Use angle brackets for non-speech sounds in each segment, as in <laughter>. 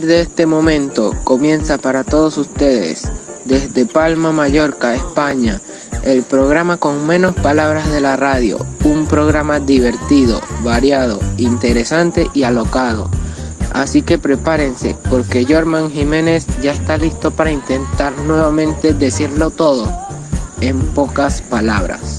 de este momento comienza para todos ustedes, desde Palma, Mallorca, España, el programa con menos palabras de la radio, un programa divertido, variado, interesante y alocado. Así que prepárense, porque Jorman Jiménez ya está listo para intentar nuevamente decirlo todo, en pocas palabras.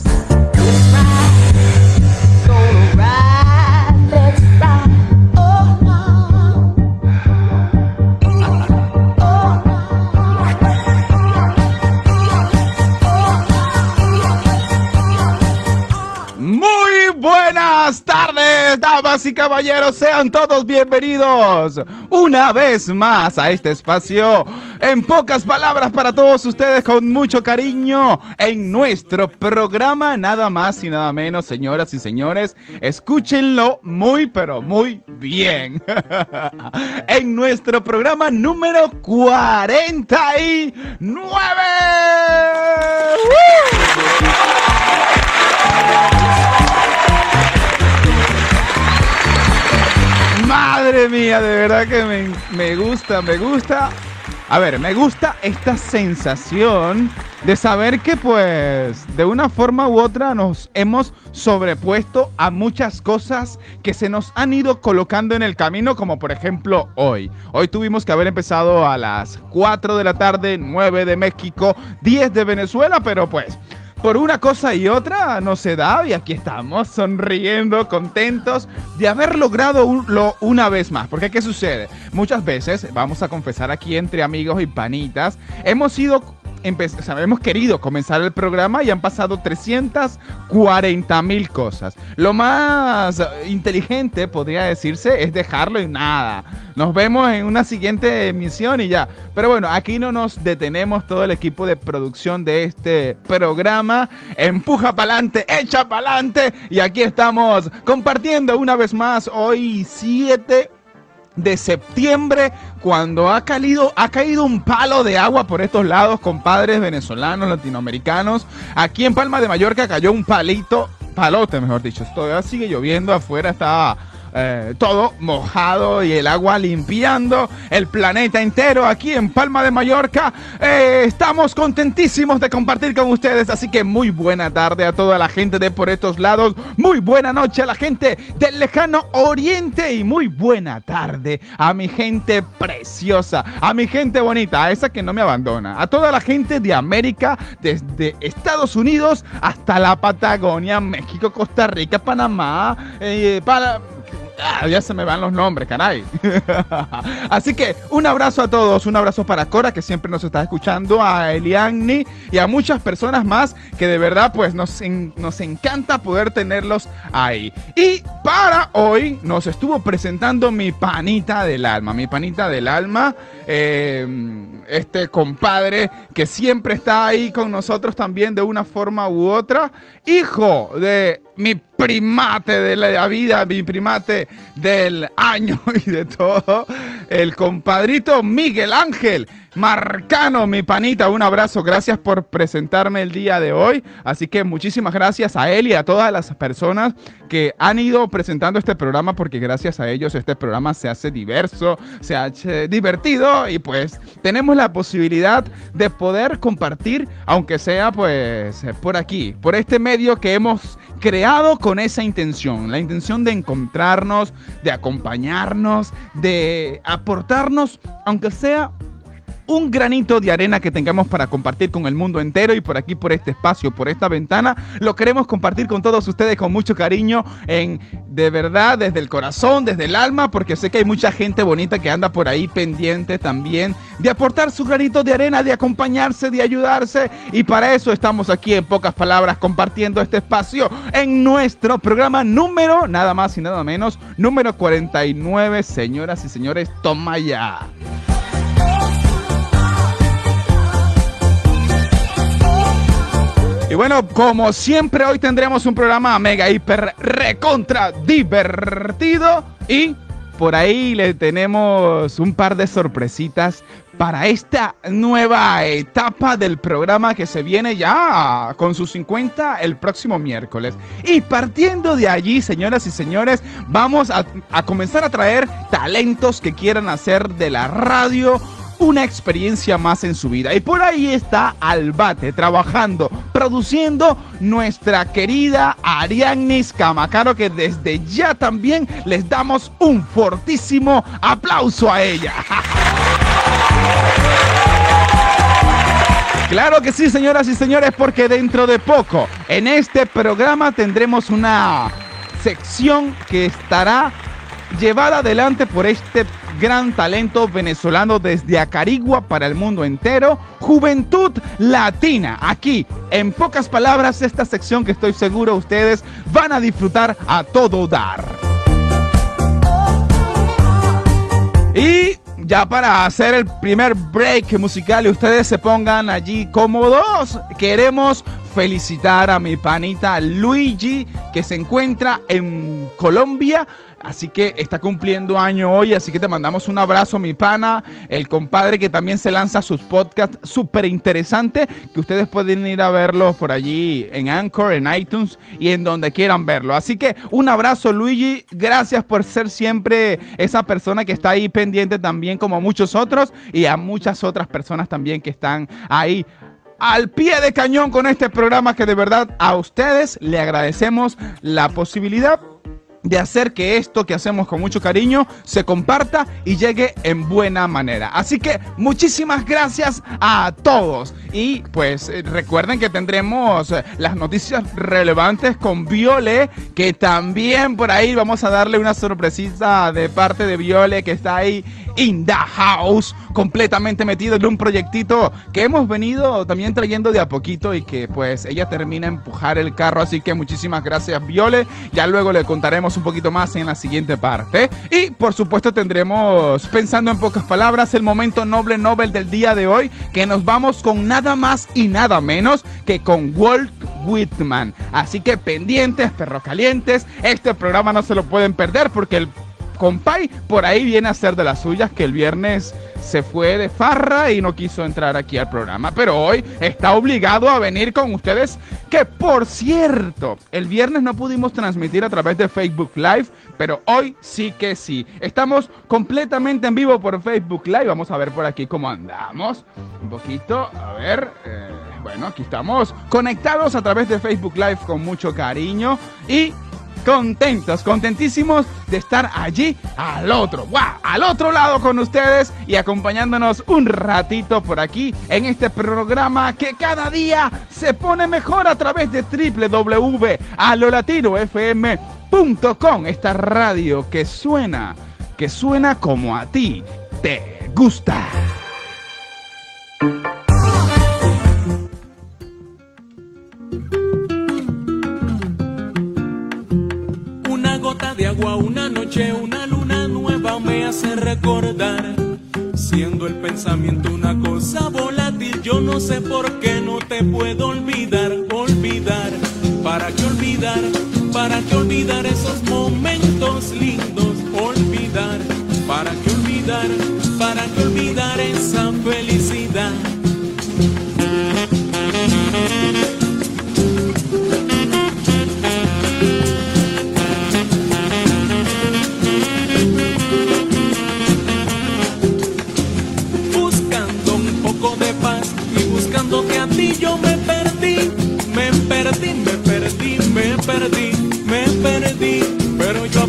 Damas y caballeros, sean todos bienvenidos una vez más a este espacio. En pocas palabras para todos ustedes, con mucho cariño, en nuestro programa, nada más y nada menos, señoras y señores, escúchenlo muy, pero muy bien. <laughs> en nuestro programa número 49. Madre mía, de verdad que me, gusta, me gusta. A ver, me gusta esta sensación de saber que pues de una forma u otra nos hemos sobrepuesto a muchas cosas que se nos han ido colocando en el camino, como por ejemplo hoy. Hoy tuvimos que haber empezado a las 4 de la tarde, 9 de México, 10 de Venezuela, pero pues por una cosa y otra no se da y aquí estamos sonriendo, contentos de haber logrado una vez más. Porque ¿qué sucede? Muchas veces, vamos a confesar aquí entre amigos y panitas, hemos sido hemos querido comenzar el programa y han pasado 340 mil cosas. Lo más inteligente, podría decirse, es dejarlo y nada. Nos vemos en una siguiente emisión y ya. Pero bueno, aquí no nos detenemos todo el equipo de producción de este programa. Empuja para adelante, echa para adelante. Y aquí estamos compartiendo una vez más hoy 7 de septiembre, cuando ha caído, ha caído un palo de agua por estos lados, compadres venezolanos, latinoamericanos. Aquí en Palma de Mallorca cayó un palito, palote, mejor dicho. Todavía sigue lloviendo, afuera está eh, todo mojado y el agua limpiando el planeta entero aquí en Palma de Mallorca. Eh, estamos contentísimos de compartir con ustedes, así que muy buena tarde a toda la gente de por estos lados, muy buena noche a la gente del lejano oriente y muy buena tarde a mi gente preciosa, a mi gente bonita, a esa que no me abandona, a toda la gente de América, desde Estados Unidos hasta la Patagonia, México, Costa Rica, Panamá, eh, para Ah, ya se me van los nombres, caray. <laughs> Así que un abrazo a todos, un abrazo para Cora que siempre nos está escuchando, a Eliani y a muchas personas más que de verdad pues nos, nos encanta poder tenerlos ahí. Y para hoy nos estuvo presentando mi panita del alma, mi panita del alma, eh, este compadre que siempre está ahí con nosotros también de una forma u otra, hijo de mi primate de la vida, mi primate del año <laughs> y de todo, el compadrito Miguel Ángel Marcano, mi panita, un abrazo. Gracias por presentarme el día de hoy. Así que muchísimas gracias a él y a todas las personas que han ido presentando este programa porque gracias a ellos este programa se hace diverso, se hace divertido y pues tenemos la posibilidad de poder compartir, aunque sea pues por aquí, por este medio que hemos creado con esa intención, la intención de encontrarnos, de acompañarnos, de aportarnos, aunque sea un granito de arena que tengamos para compartir con el mundo entero y por aquí, por este espacio, por esta ventana, lo queremos compartir con todos ustedes con mucho cariño, en de verdad, desde el corazón, desde el alma, porque sé que hay mucha gente bonita que anda por ahí pendiente también de aportar su granito de arena, de acompañarse, de ayudarse y para eso estamos aquí en pocas palabras compartiendo este espacio en nuestro programa número, nada más y nada menos, número 49, señoras y señores, toma ya. Y bueno, como siempre, hoy tendremos un programa mega, hiper, recontra divertido. Y por ahí le tenemos un par de sorpresitas para esta nueva etapa del programa que se viene ya con sus 50 el próximo miércoles. Y partiendo de allí, señoras y señores, vamos a, a comenzar a traer talentos que quieran hacer de la radio una experiencia más en su vida. Y por ahí está Albate trabajando, produciendo nuestra querida Ariadnis Camacaro, que desde ya también les damos un fortísimo aplauso a ella. <laughs> Claro que sí, señoras y señores, porque dentro de poco en este programa tendremos una sección que estará llevada adelante por este gran talento venezolano desde Acarigua para el mundo entero, Juventud Latina. Aquí, en pocas palabras, esta sección que estoy seguro ustedes van a disfrutar a todo dar. Y ya para hacer el primer break musical y ustedes se pongan allí cómodos, queremos felicitar a mi panita Luigi que se encuentra en Colombia Así que está cumpliendo año hoy, así que te mandamos un abrazo, mi pana, el compadre que también se lanza sus podcasts súper interesantes, que ustedes pueden ir a verlos por allí en Anchor, en iTunes y en donde quieran verlo. Así que un abrazo, Luigi, gracias por ser siempre esa persona que está ahí pendiente también como muchos otros y a muchas otras personas también que están ahí al pie de cañón con este programa que de verdad a ustedes le agradecemos la posibilidad de hacer que esto que hacemos con mucho cariño se comparta y llegue en buena manera. Así que muchísimas gracias a todos. Y pues eh, recuerden que tendremos eh, las noticias relevantes con Viole, que también por ahí vamos a darle una sorpresita de parte de Viole que está ahí in the house, completamente metido en un proyectito que hemos venido también trayendo de a poquito y que pues ella termina empujar el carro. Así que muchísimas gracias Viole. Ya luego le contaremos un poquito más en la siguiente parte. Y por supuesto tendremos, pensando en pocas palabras, el momento noble Nobel del día de hoy, que nos vamos con nada más y nada menos que con Walt Whitman. Así que pendientes, perros calientes, este programa no se lo pueden perder porque el compay por ahí viene a ser de las suyas que el viernes se fue de farra y no quiso entrar aquí al programa, pero hoy está obligado a venir con ustedes, que por cierto, el viernes no pudimos transmitir a través de Facebook Live, pero hoy sí que sí. Estamos completamente en vivo por Facebook Live, vamos a ver por aquí cómo andamos. Un poquito, a ver... Eh, bueno, aquí estamos conectados a través de Facebook Live con mucho cariño y contentos, contentísimos de estar allí al otro, ¡guau! al otro lado con ustedes y acompañándonos un ratito por aquí en este programa que cada día se pone mejor a través de www.alolatinofm.com, esta radio que suena, que suena como a ti te gusta. De agua, una noche, una luna nueva me hace recordar. Siendo el pensamiento una cosa volátil, yo no sé por qué no te puedo olvidar, olvidar. ¿Para qué olvidar? ¿Para qué olvidar esos momentos lindos? Olvidar. ¿Para qué olvidar? ¿Para qué olvidar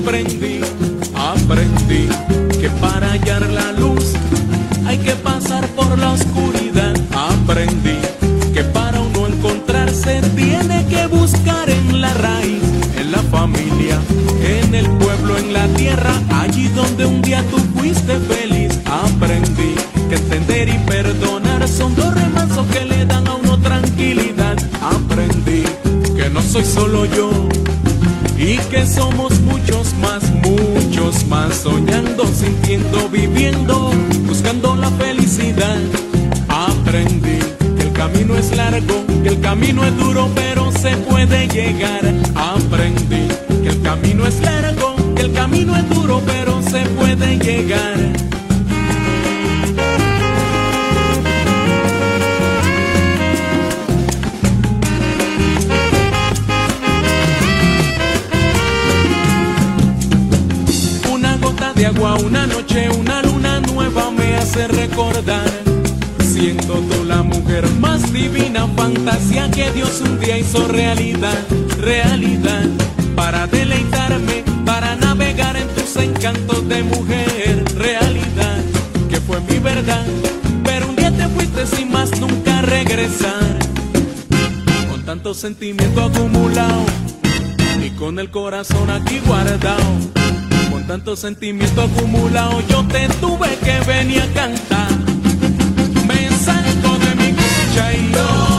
aprendí, aprendí que para hallar la luz hay que pasar por la oscuridad, aprendí que para uno encontrarse tiene que buscar en la raíz, en la familia, en el pueblo, en la tierra, allí donde un día tú fuiste feliz, aprendí que entender y perdonar son dos remansos que le dan a uno tranquilidad. Aprendí que no soy solo yo y que somos muchos más, muchos más, soñando, sintiendo, viviendo, buscando la felicidad. Aprendí que el camino es largo, que el camino es duro, pero se puede llegar. Aprendí que el camino es largo, que el camino es duro, pero se puede llegar. Hace recordar. Siendo tú la mujer más divina, fantasía que Dios un día hizo realidad, realidad. Para deleitarme, para navegar en tus encantos de mujer, realidad. Que fue mi verdad, pero un día te fuiste sin más nunca regresar. Con tanto sentimiento acumulado y con el corazón aquí guardado. Tanto sentimiento acumulado, yo te tuve que venir a cantar. Me salgo de mi cucha y yo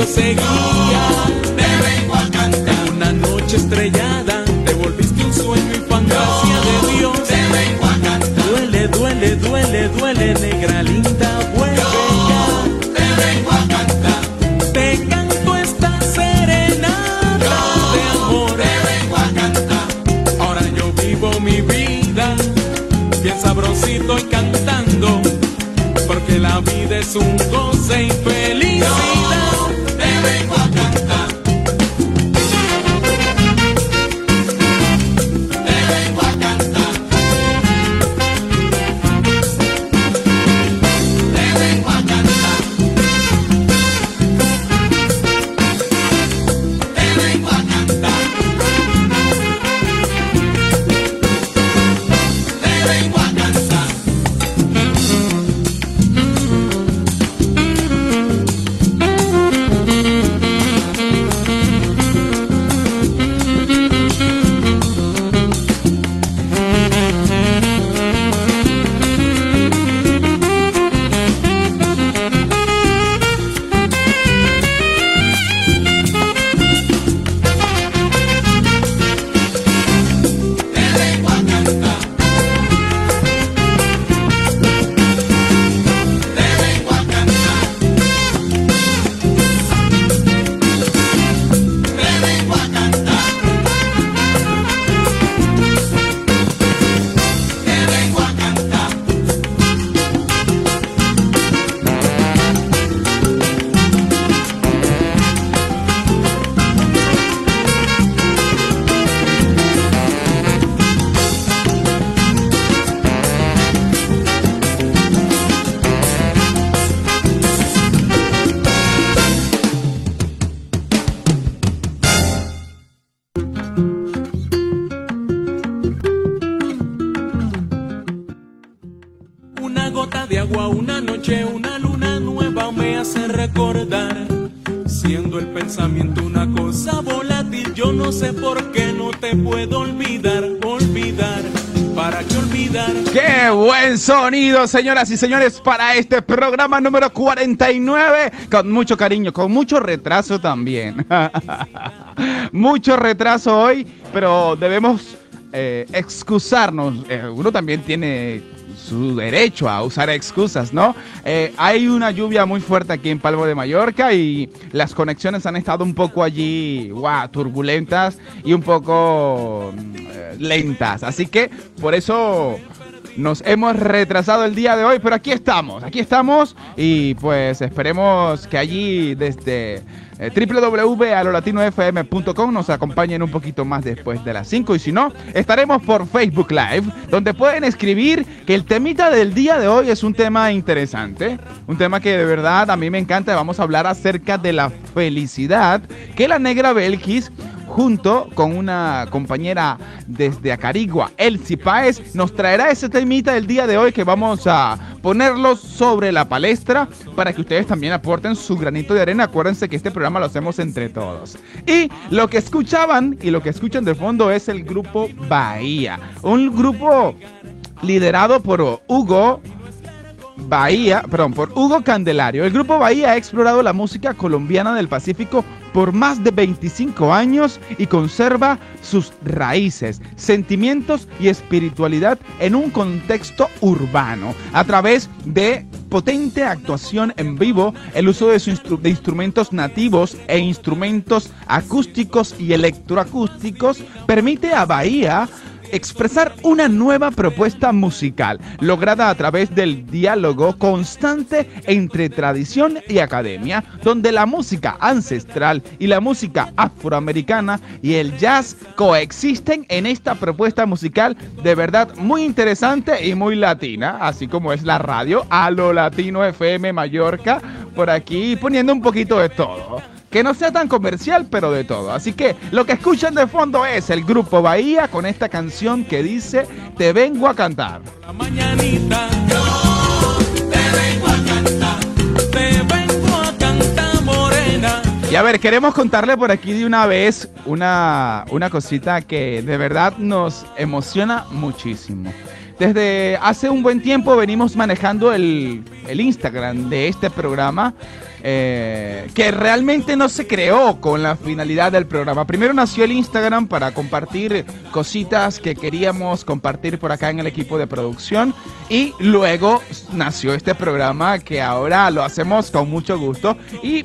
yo seguía. De agua, una noche, una luna nueva me hace recordar. Siendo el pensamiento una cosa volátil, yo no sé por qué no te puedo olvidar, olvidar. ¿Para qué olvidar? ¡Qué buen sonido, señoras y señores, para este programa número 49! Con mucho cariño, con mucho retraso también. <laughs> mucho retraso hoy, pero debemos eh, excusarnos. Eh, uno también tiene su derecho a usar excusas, ¿no? Eh, hay una lluvia muy fuerte aquí en Palmo de Mallorca y las conexiones han estado un poco allí, wow, turbulentas y un poco mm, lentas. Así que por eso nos hemos retrasado el día de hoy, pero aquí estamos, aquí estamos y pues esperemos que allí desde eh, www.alolatinofm.com nos acompañen un poquito más después de las 5 y si no, estaremos por Facebook Live, donde pueden escribir que el temita del día de hoy es un tema interesante, un tema que de verdad a mí me encanta, vamos a hablar acerca de la felicidad que la negra Belkis junto con una compañera desde Acarigua, Elsie Páez, nos traerá ese temita del día de hoy que vamos a ponerlo sobre la palestra para que ustedes también aporten su granito de arena. Acuérdense que este programa lo hacemos entre todos. Y lo que escuchaban y lo que escuchan de fondo es el grupo Bahía, un grupo liderado por Hugo Bahía, perdón, por Hugo Candelario. El grupo Bahía ha explorado la música colombiana del Pacífico por más de 25 años y conserva sus raíces, sentimientos y espiritualidad en un contexto urbano. A través de potente actuación en vivo, el uso de, de instrumentos nativos e instrumentos acústicos y electroacústicos permite a Bahía expresar una nueva propuesta musical, lograda a través del diálogo constante entre tradición y academia, donde la música ancestral y la música afroamericana y el jazz coexisten en esta propuesta musical de verdad muy interesante y muy latina, así como es la radio a lo latino FM Mallorca, por aquí poniendo un poquito de todo que no sea tan comercial, pero de todo. Así que lo que escuchan de fondo es el grupo Bahía con esta canción que dice Te vengo a cantar. mañanita, te vengo a cantar, te vengo a cantar morena. Y a ver, queremos contarle por aquí de una vez una, una cosita que de verdad nos emociona muchísimo. Desde hace un buen tiempo venimos manejando el, el Instagram de este programa eh, que realmente no se creó con la finalidad del programa. Primero nació el Instagram para compartir cositas que queríamos compartir por acá en el equipo de producción y luego nació este programa que ahora lo hacemos con mucho gusto y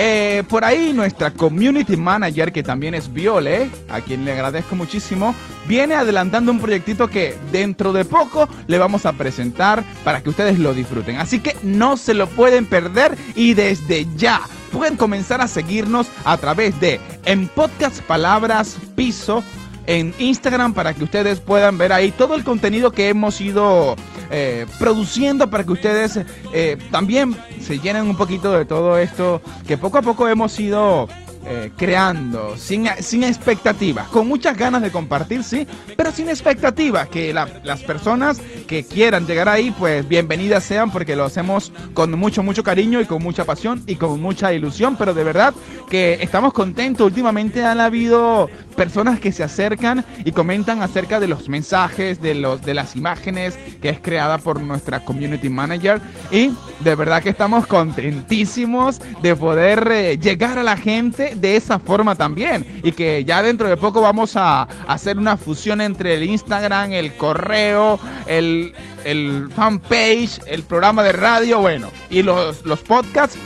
eh, por ahí nuestra community manager, que también es Viole, a quien le agradezco muchísimo, viene adelantando un proyectito que dentro de poco le vamos a presentar para que ustedes lo disfruten. Así que no se lo pueden perder y desde ya pueden comenzar a seguirnos a través de En Podcast Palabras Piso en Instagram para que ustedes puedan ver ahí todo el contenido que hemos ido eh, produciendo para que ustedes eh, también se llenen un poquito de todo esto que poco a poco hemos ido eh, creando, sin, sin expectativas, con muchas ganas de compartir, sí, pero sin expectativas, que las personas que quieran llegar ahí, pues bienvenidas sean porque lo hacemos con mucho, mucho cariño y con mucha pasión y con mucha ilusión, pero de verdad que estamos contentos. Últimamente han habido personas que se acercan y comentan acerca de los mensajes, de, los, de las imágenes que es creada por nuestra community manager y de verdad que estamos contentísimos de poder eh, llegar a la gente de esa forma también. Y que ya dentro de poco vamos a hacer una fusión entre el Instagram, el correo, el, el fanpage, el programa de radio, bueno, y los, los podcasts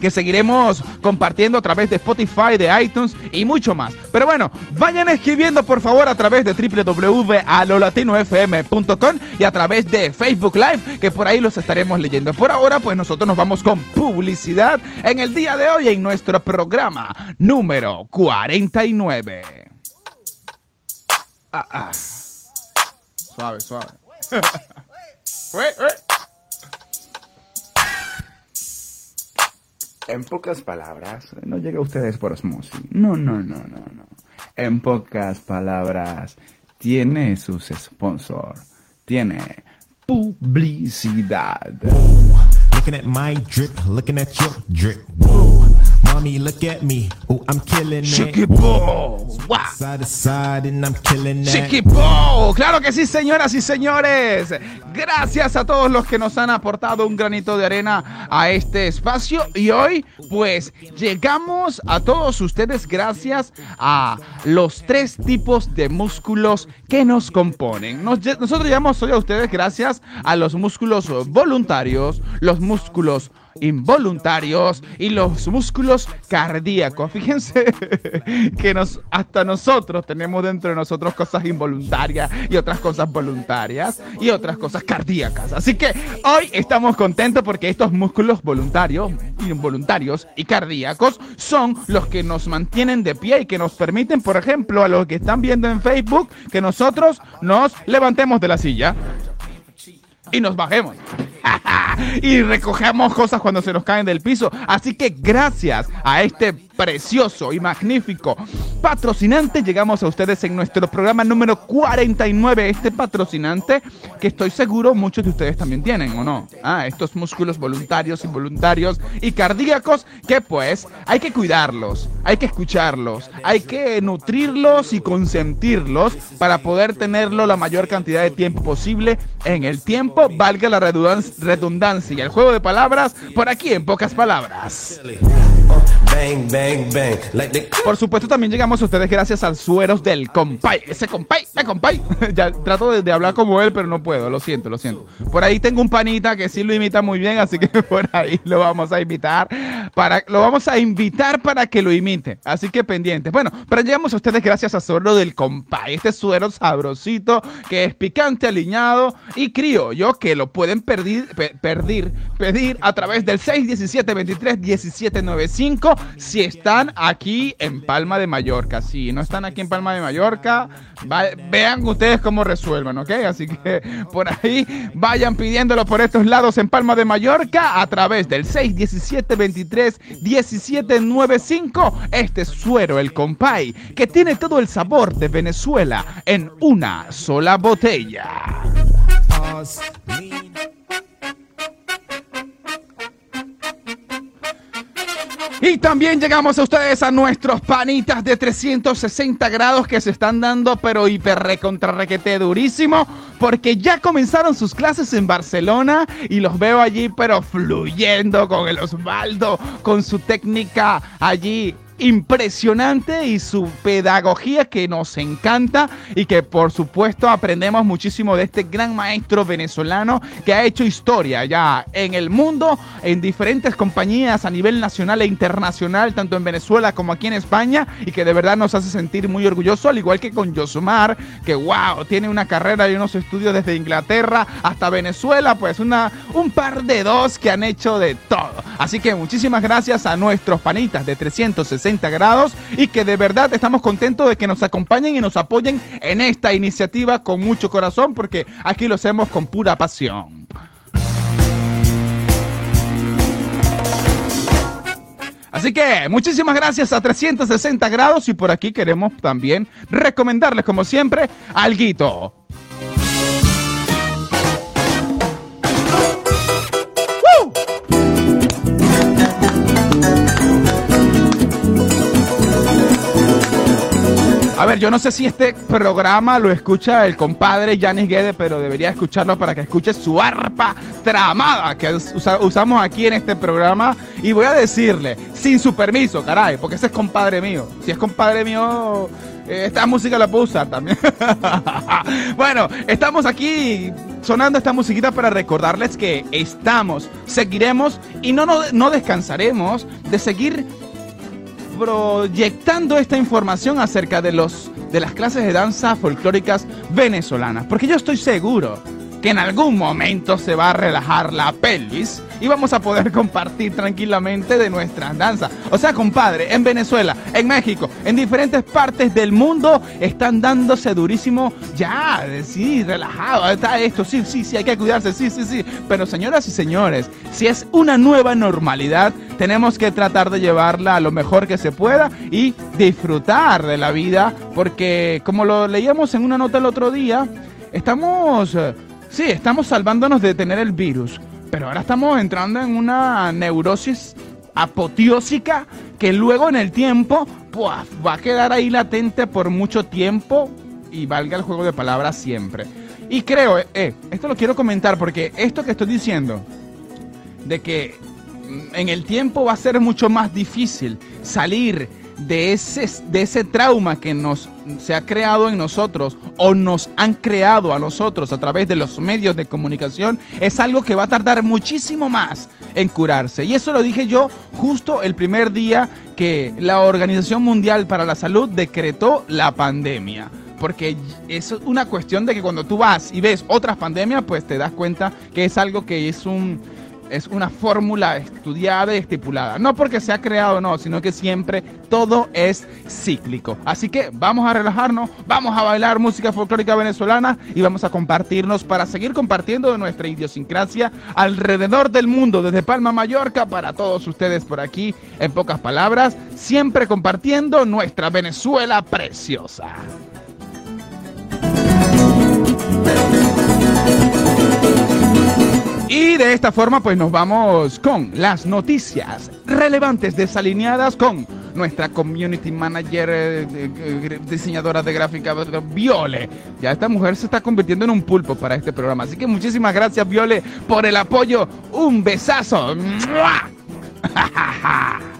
que seguiremos compartiendo a través de Spotify, de iTunes y mucho más. Pero bueno, vayan escribiendo por favor a través de www.alolatinofm.com y a través de Facebook Live, que por ahí los estaremos leyendo. Por ahora, pues nosotros nos vamos con publicidad en el día de hoy en nuestro programa número 49. Ah, ah. Suave, suave. <laughs> En pocas palabras, no llega a ustedes por osmosis. No, no, no, no, no. En pocas palabras, tiene sus sponsors. Tiene publicidad. Looking at my drip, looking at your drip. Whoa. Mommy, look at me. Oh, I'm killing it. Chiquipo. Side to side and I'm killing. Claro que sí, señoras y señores. Gracias a todos los que nos han aportado un granito de arena a este espacio. Y hoy, pues, llegamos a todos ustedes gracias a los tres tipos de músculos que nos componen. Nos- nosotros llegamos hoy a ustedes gracias a los músculos voluntarios, los músculos involuntarios y los músculos cardíacos. Fíjense <laughs> que nos, hasta nosotros tenemos dentro de nosotros cosas involuntarias y otras cosas voluntarias y otras cosas cardíacas. Así que hoy estamos contentos porque estos músculos voluntarios, involuntarios y cardíacos son los que nos mantienen de pie y que nos permiten, por ejemplo, a los que están viendo en Facebook, que nosotros nos levantemos de la silla <laughs> y nos bajemos. <laughs> y recogemos cosas cuando se nos caen del piso. Así que gracias a este precioso y magnífico patrocinante llegamos a ustedes en nuestro programa número 49. Este patrocinante que estoy seguro muchos de ustedes también tienen, ¿o no? Ah, estos músculos voluntarios, involuntarios y cardíacos que pues hay que cuidarlos, hay que escucharlos, hay que nutrirlos y consentirlos para poder tenerlo la mayor cantidad de tiempo posible en el tiempo, valga la redundan- redundancia y el juego de palabras por aquí en pocas palabras. Por supuesto, también llegamos a ustedes gracias al sueros del compay. Ese compay, ¡eh, compay! <laughs> ya trato de, hablar como él, pero no puedo, lo siento, lo siento. Por ahí tengo un panita que sí lo imita muy bien, así que <laughs> por ahí lo vamos a invitar para, lo vamos a invitar para que lo imite. Así que pendientes. Bueno, pero llegamos a ustedes gracias a suero del compay. Este suero sabrosito que es picante, aliñado y criollo que lo pueden pedir, pe- pedir, pedir a través del 617 23 17 95 si están aquí en Palma de Mallorca. Si no están aquí en Palma de Mallorca, vean ustedes cómo resuelvan, ¿ok? Así que por ahí vayan pidiéndolo por estos lados en Palma de Mallorca a través del 617 23 17 95. Este suero, el compay, que tiene todo el sabor de Venezuela en una sola botella. Y también llegamos a ustedes a nuestros panitas de 360 grados que se están dando, pero hiper recontra requete durísimo, porque ya comenzaron sus clases en Barcelona y los veo allí, pero fluyendo con el Osvaldo, con su técnica allí impresionante y su pedagogía que nos encanta y que por supuesto aprendemos muchísimo de este gran maestro venezolano que ha hecho historia ya en el mundo, en diferentes compañías a nivel nacional e internacional, tanto en Venezuela como aquí en España y que de verdad nos hace sentir muy orgullosos, al igual que con Yosumar, que wow, tiene una carrera y unos estudios desde Inglaterra hasta Venezuela, pues una, un par de dos que han hecho de todo. Así que muchísimas gracias a nuestros panitas de 360 grados y que de verdad estamos contentos de que nos acompañen y nos apoyen en esta iniciativa con mucho corazón porque aquí lo hacemos con pura pasión. Así que muchísimas gracias a 360 grados y por aquí queremos también recomendarles como siempre alguito. A ver, yo no sé si este programa lo escucha el compadre Yanis Guede, pero debería escucharlo para que escuche su arpa tramada que usa- usamos aquí en este programa. Y voy a decirle, sin su permiso, caray, porque ese es compadre mío. Si es compadre mío, eh, esta música la puedo usar también. <laughs> bueno, estamos aquí sonando esta musiquita para recordarles que estamos, seguiremos y no, no, no descansaremos de seguir proyectando esta información acerca de los de las clases de danza folclóricas venezolanas, porque yo estoy seguro en algún momento se va a relajar la pelvis y vamos a poder <laughs> compartir tranquilamente de nuestras danzas. O sea, compadre, en Venezuela, en México, en diferentes partes del mundo están dándose durísimo ya, sí, relajado, está esto, sí, sí, sí, hay que cuidarse, sí, sí, sí. Pero señoras y señores, si es una nueva normalidad, tenemos que tratar de llevarla a lo mejor que se pueda y disfrutar de la vida, porque como lo leíamos en una nota el otro día, estamos, eh, sí, estamos salvándonos de tener el virus, pero ahora estamos entrando en una neurosis apoteósica que luego en el tiempo va a quedar ahí latente por mucho tiempo y valga el juego de palabras siempre. Y creo, eh, esto lo quiero comentar porque esto que estoy diciendo, de que en el tiempo va a ser mucho más difícil salir de ese, de ese trauma que nos se ha creado en nosotros o nos han creado a nosotros a través de los medios de comunicación, es algo que va a tardar muchísimo más en curarse. Y eso lo dije yo justo el primer día que la Organización Mundial para la Salud decretó la pandemia porque es una cuestión de que cuando tú vas y ves otras pandemias, pues te das cuenta que es algo que es un es una fórmula estudiada y estipulada. No porque se ha creado, no, sino que siempre todo es cíclico. Así que vamos a relajarnos, vamos a bailar música folclórica venezolana y vamos a compartirnos para seguir compartiendo de nuestra idiosincrasia alrededor del mundo, desde Palma, Mallorca, para todos ustedes por aquí, en pocas palabras, siempre compartiendo nuestra Venezuela preciosa. Y de esta forma pues nos vamos con las noticias relevantes desalineadas con nuestra community manager, eh, eh, diseñadora de gráfica, Viole. Ya esta mujer se está convirtiendo en un pulpo para este programa. Así que muchísimas gracias Viole por el apoyo. Un besazo. <laughs>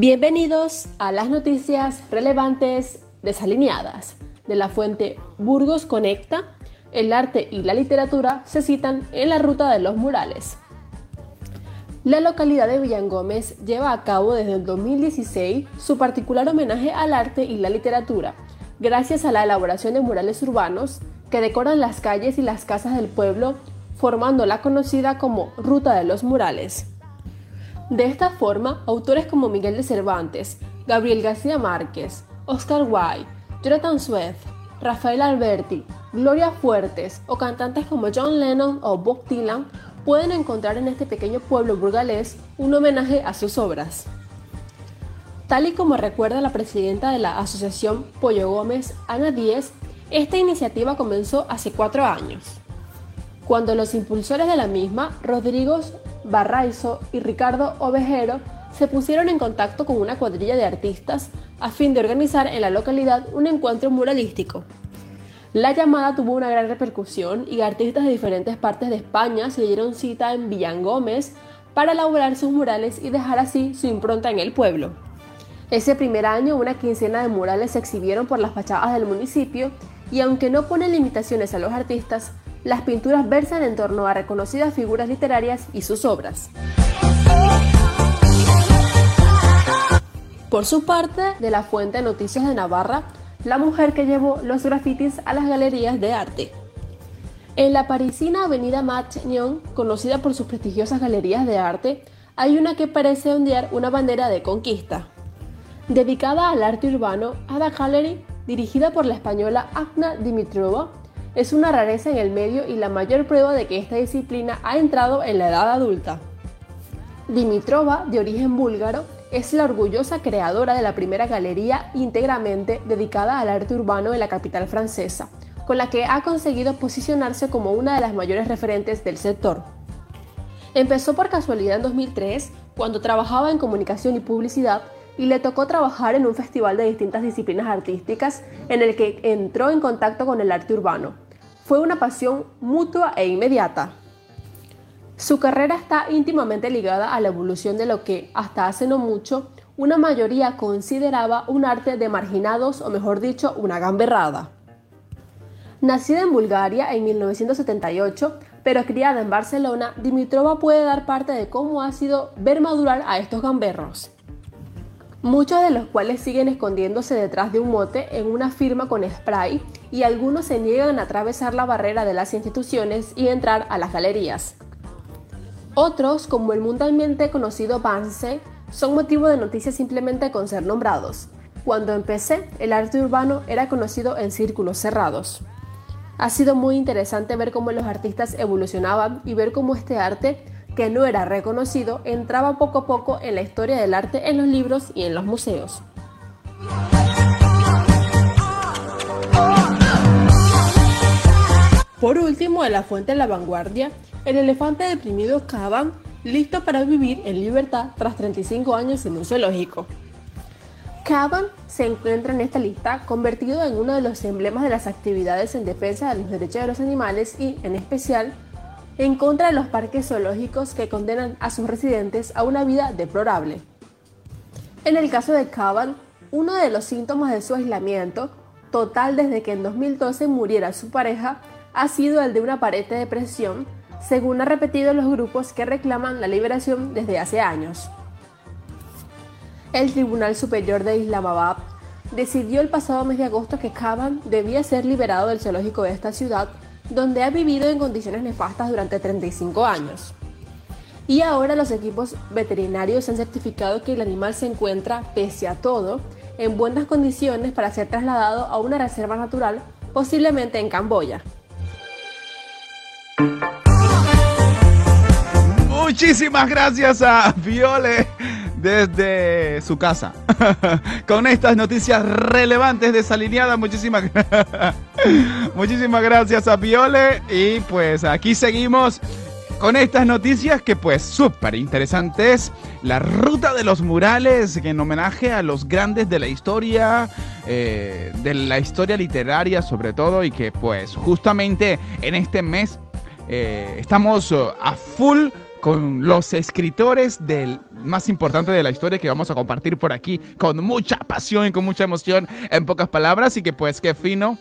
Bienvenidos a las noticias relevantes desalineadas. De la fuente Burgos Conecta, el arte y la literatura se citan en la ruta de los murales. La localidad de Villangómez lleva a cabo desde el 2016 su particular homenaje al arte y la literatura, gracias a la elaboración de murales urbanos que decoran las calles y las casas del pueblo, formando la conocida como Ruta de los Murales. De esta forma, autores como Miguel de Cervantes, Gabriel García Márquez, Oscar Wilde, Jonathan Swift, Rafael Alberti, Gloria Fuertes o cantantes como John Lennon o Bob Dylan pueden encontrar en este pequeño pueblo burgalés un homenaje a sus obras. Tal y como recuerda la presidenta de la Asociación Pollo Gómez, Ana Díez, esta iniciativa comenzó hace cuatro años, cuando los impulsores de la misma, Rodrigo Barraizo y Ricardo Ovejero se pusieron en contacto con una cuadrilla de artistas a fin de organizar en la localidad un encuentro muralístico. La llamada tuvo una gran repercusión y artistas de diferentes partes de España se dieron cita en Villangómez para elaborar sus murales y dejar así su impronta en el pueblo. Ese primer año una quincena de murales se exhibieron por las fachadas del municipio y aunque no ponen limitaciones a los artistas, las pinturas versan en torno a reconocidas figuras literarias y sus obras. Por su parte, de la fuente Noticias de Navarra, la mujer que llevó los grafitis a las galerías de arte. En la parisina avenida Matignon, conocida por sus prestigiosas galerías de arte, hay una que parece ondear una bandera de conquista. Dedicada al arte urbano, Ada Gallery, dirigida por la española Agna Dimitrova, es una rareza en el medio y la mayor prueba de que esta disciplina ha entrado en la edad adulta. Dimitrova, de origen búlgaro, es la orgullosa creadora de la primera galería íntegramente dedicada al arte urbano en la capital francesa, con la que ha conseguido posicionarse como una de las mayores referentes del sector. Empezó por casualidad en 2003, cuando trabajaba en comunicación y publicidad y le tocó trabajar en un festival de distintas disciplinas artísticas en el que entró en contacto con el arte urbano. Fue una pasión mutua e inmediata. Su carrera está íntimamente ligada a la evolución de lo que, hasta hace no mucho, una mayoría consideraba un arte de marginados o mejor dicho, una gamberrada. Nacida en Bulgaria en 1978, pero criada en Barcelona, Dimitrova puede dar parte de cómo ha sido ver madurar a estos gamberros muchos de los cuales siguen escondiéndose detrás de un mote en una firma con spray y algunos se niegan a atravesar la barrera de las instituciones y entrar a las galerías. Otros, como el mundialmente conocido Banse, son motivo de noticias simplemente con ser nombrados. Cuando empecé, el arte urbano era conocido en círculos cerrados. Ha sido muy interesante ver cómo los artistas evolucionaban y ver cómo este arte que no era reconocido, entraba poco a poco en la historia del arte en los libros y en los museos. Por último, en la fuente de la vanguardia, el elefante deprimido Caban, listo para vivir en libertad tras 35 años en un zoológico. Caban se encuentra en esta lista convertido en uno de los emblemas de las actividades en defensa de los derechos de los animales y, en especial, en contra de los parques zoológicos que condenan a sus residentes a una vida deplorable. En el caso de Caban, uno de los síntomas de su aislamiento total desde que en 2012 muriera su pareja ha sido el de una aparente depresión, según han repetido los grupos que reclaman la liberación desde hace años. El Tribunal Superior de Islamabad decidió el pasado mes de agosto que Kaban debía ser liberado del zoológico de esta ciudad, donde ha vivido en condiciones nefastas durante 35 años. Y ahora los equipos veterinarios han certificado que el animal se encuentra, pese a todo, en buenas condiciones para ser trasladado a una reserva natural, posiblemente en Camboya. Muchísimas gracias a Viole desde su casa <laughs> con estas noticias relevantes desalineadas. Muchísimas, <laughs> muchísimas gracias a Viole y pues aquí seguimos con estas noticias que pues súper interesantes. La ruta de los murales en homenaje a los grandes de la historia, eh, de la historia literaria sobre todo y que pues justamente en este mes eh, estamos uh, a full con los escritores del más importante de la historia que vamos a compartir por aquí con mucha pasión y con mucha emoción en pocas palabras. Y que pues qué fino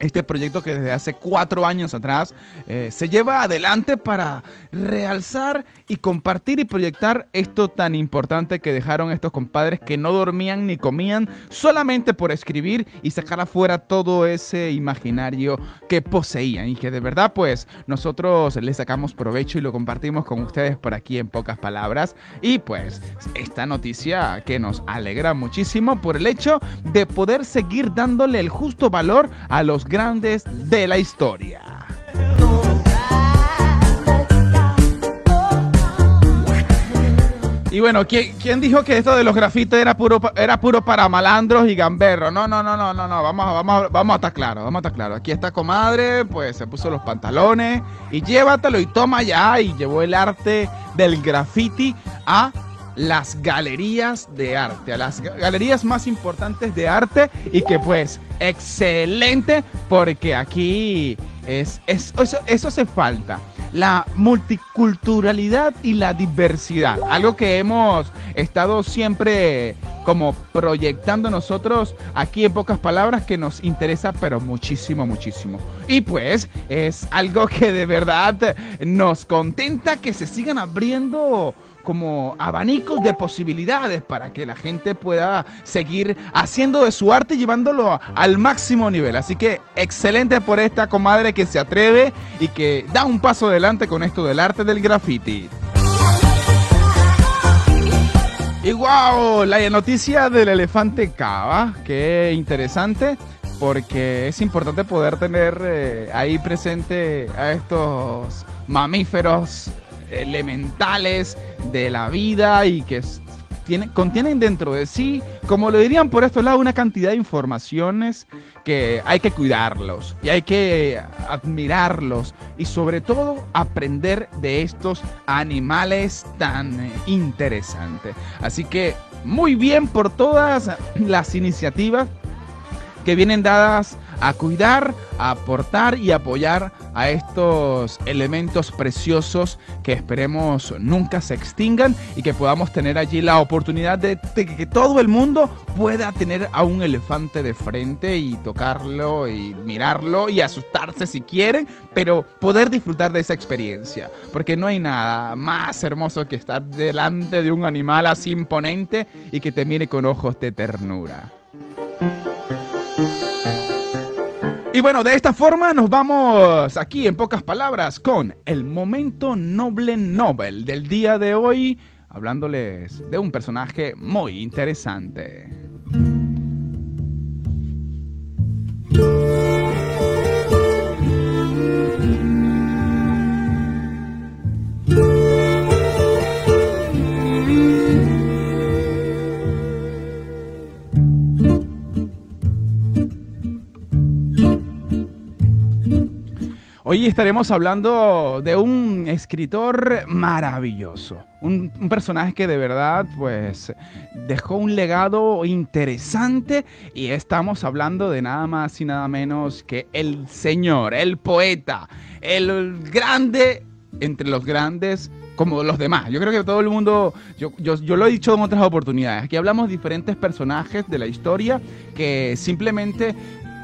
este proyecto que desde hace cuatro años atrás eh, se lleva adelante para realzar y compartir y proyectar esto tan importante que dejaron estos compadres que no dormían ni comían solamente por escribir y sacar afuera todo ese imaginario que poseían. Y que de verdad pues nosotros le sacamos provecho y lo compartimos con ustedes por aquí en pocas palabras. Y pues esta noticia que nos alegra muchísimo por el hecho de poder seguir dándole el justo valor a los grandes de la historia. Y bueno, ¿quién, dijo que esto de los grafites era puro, era puro para malandros y gamberros? No, no, no, no, no, no, vamos, vamos, vamos a estar claros, vamos a estar claros. Aquí está comadre, pues se puso los pantalones y llévatelo y toma ya y llevó el arte del graffiti a las galerías de arte, a las galerías más importantes de arte y que pues excelente porque aquí es, eso, eso hace falta. La multiculturalidad y la diversidad, algo que hemos estado siempre como proyectando nosotros aquí en pocas palabras que nos interesa pero muchísimo, muchísimo. Y pues es algo que de verdad nos contenta que se sigan abriendo como abanicos de posibilidades para que la gente pueda seguir haciendo de su arte llevándolo al máximo nivel. Así que excelente por esta comadre que se atreve y que da un paso adelante con esto del arte del graffiti. Y wow, la noticia del elefante cava, qué interesante, porque es importante poder tener eh, ahí presente a estos mamíferos elementales de la vida y que contienen dentro de sí, como lo dirían por estos lados, una cantidad de informaciones que hay que cuidarlos y hay que admirarlos y sobre todo aprender de estos animales tan eh, interesantes. Así que muy bien por todas las iniciativas que vienen dadas a cuidar, a aportar y apoyar a estos elementos preciosos que esperemos nunca se extingan y que podamos tener allí la oportunidad de, que todo el mundo pueda tener a un elefante de frente y tocarlo y mirarlo y asustarse si quieren, pero poder disfrutar de esa experiencia, porque no hay nada más hermoso que estar delante de un animal así imponente y que te mire con ojos de ternura. Y bueno, de esta forma nos vamos aquí en pocas palabras con el momento noble Nobel del día de hoy, hablándoles de un personaje muy interesante. Hoy estaremos hablando de un escritor maravilloso, un, personaje que de verdad pues dejó un legado interesante y estamos hablando de nada más y nada menos que el señor, el poeta, el grande entre los grandes como los demás. Yo creo que todo el mundo, yo, yo, yo, lo he dicho en otras oportunidades, aquí hablamos de diferentes personajes de la historia que simplemente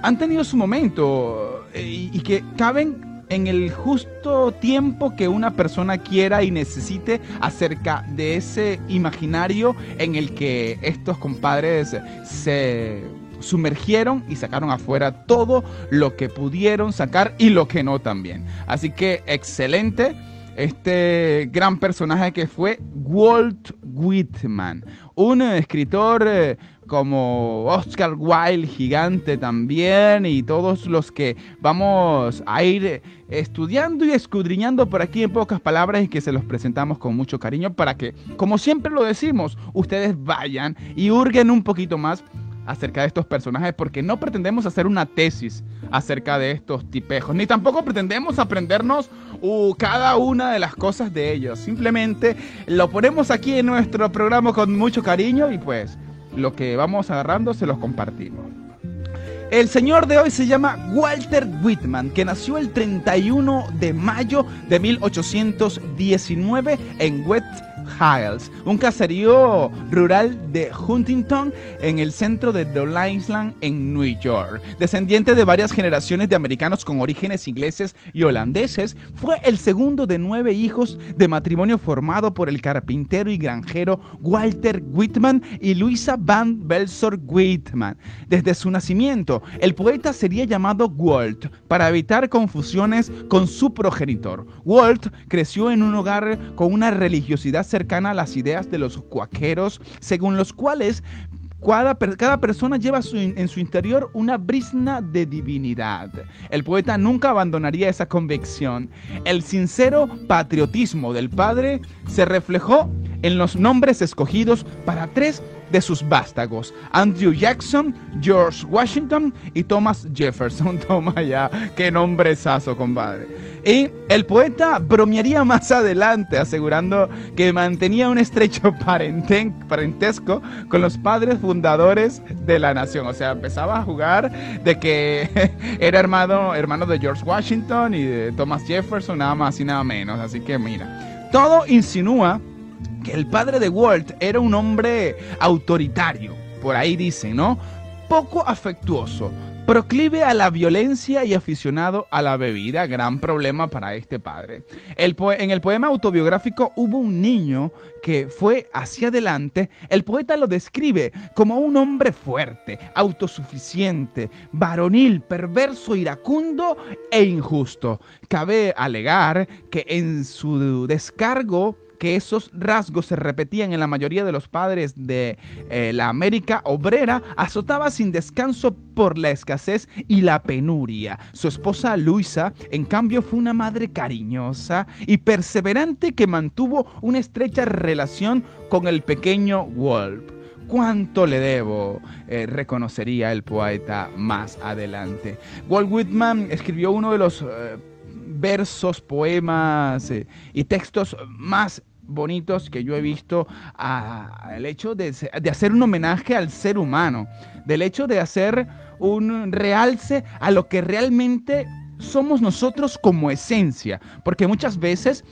han tenido su momento eh, y que caben en el justo tiempo que una persona quiera y necesite acerca de ese imaginario en el que estos compadres se sumergieron y sacaron afuera todo lo que pudieron sacar y lo que no también. Así que excelente este gran personaje que fue Walt Whitman, un escritor eh, como Oscar Wilde, gigante también, y todos los que vamos a ir estudiando y escudriñando por aquí en pocas palabras y que se los presentamos con mucho cariño para que, como siempre lo decimos, ustedes vayan y hurguen un poquito más acerca de estos personajes porque no pretendemos hacer una tesis acerca de estos tipejos, ni tampoco pretendemos aprendernos uh, cada una de las cosas de ellos. Simplemente lo ponemos aquí en nuestro programa con mucho cariño y pues lo que vamos agarrando se los compartimos. El señor de hoy se llama Walter Whitman, que nació el 31 de mayo de 1819 en West Hiles, un caserío rural de Huntington en el centro de Long Island en New York. Descendiente de varias generaciones de americanos con orígenes ingleses y holandeses, fue el segundo de nueve hijos de matrimonio formado por el carpintero y granjero Walter Whitman y Luisa Van Belsor Whitman. Desde su nacimiento, el poeta sería llamado Walt para evitar confusiones con su progenitor. Walt creció en un hogar con una religiosidad cercana a las ideas de los cuaqueros, según los cuales cada, persona lleva en su interior una brisna de divinidad. El poeta nunca abandonaría esa convicción. El sincero patriotismo del padre se reflejó en los nombres escogidos para tres de sus vástagos, Andrew Jackson, George Washington y Thomas Jefferson. <laughs> Toma ya, qué nombrezazo, compadre. Y el poeta bromearía <laughs> más adelante, asegurando que mantenía un estrecho <laughs> parentesco con los padres fundadores de la nación. O sea, empezaba a jugar de que <laughs> era hermano, hermano de George Washington y de Thomas Jefferson, nada más y nada menos. Así que mira, todo insinúa que el padre de Walt era un hombre autoritario, por ahí dicen, ¿no? Poco afectuoso, proclive a la violencia y aficionado a la bebida, gran problema para este padre. El en el poema autobiográfico hubo un niño que fue hacia adelante, el poeta lo describe como un hombre fuerte, autosuficiente, varonil, perverso, iracundo e injusto. Cabe alegar que en su descargo que esos rasgos se repetían en la mayoría de los padres de eh, la América obrera, azotaba sin descanso por la escasez y la penuria. Su esposa Luisa, en cambio, fue una madre cariñosa y perseverante que mantuvo una estrecha relación con el pequeño Wolf. ¿Cuánto le debo? Eh, reconocería el poeta más adelante. Walt Whitman escribió uno de los eh, versos, poemas y textos más bonitos que yo he visto al hecho de, de, hacer un homenaje al ser humano, del hecho de hacer un realce a lo que realmente somos nosotros como esencia, porque muchas veces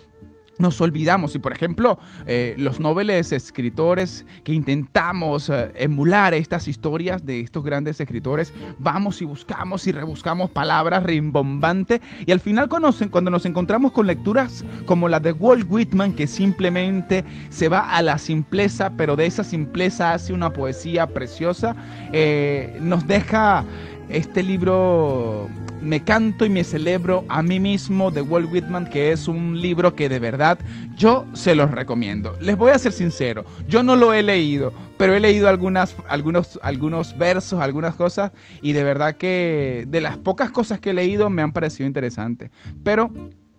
nos olvidamos. Y por ejemplo, eh, los nobles escritores que intentamos eh, emular estas historias de estos grandes escritores, vamos y buscamos y rebuscamos palabras rimbombantes. Y al final cuando cuando nos encontramos con lecturas como la de Walt Whitman, que simplemente se va a la simpleza, pero de esa simpleza hace una poesía preciosa, eh, nos deja este libro me canto y me celebro a mí mismo de Walt Whitman, que es un libro que de verdad yo se los recomiendo. Les voy a ser sincero, yo no lo he leído, pero he leído algunas, algunos, algunos versos, algunas cosas, y de verdad que de las pocas cosas que he leído me han parecido interesantes. Pero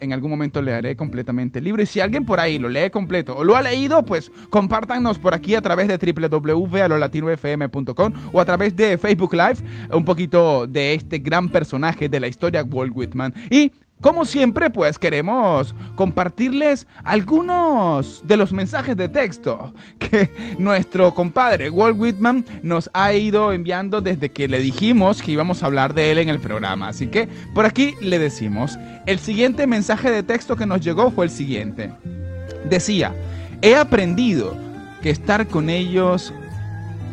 en algún momento leeré completamente el libro. Y si alguien por ahí lo lee completo o lo ha leído, pues compártanos por aquí a través de www.alolatinofm.com o a través de Facebook Live un poquito de este gran personaje de la historia, Walt Whitman. Y como siempre, pues queremos compartirles algunos de los mensajes de texto que <laughs> nuestro compadre Walt Whitman nos ha ido enviando desde que le dijimos que íbamos a hablar de él en el programa. Así que por aquí le decimos, el siguiente mensaje de texto que nos llegó fue el siguiente. Decía, he aprendido que estar con ellos,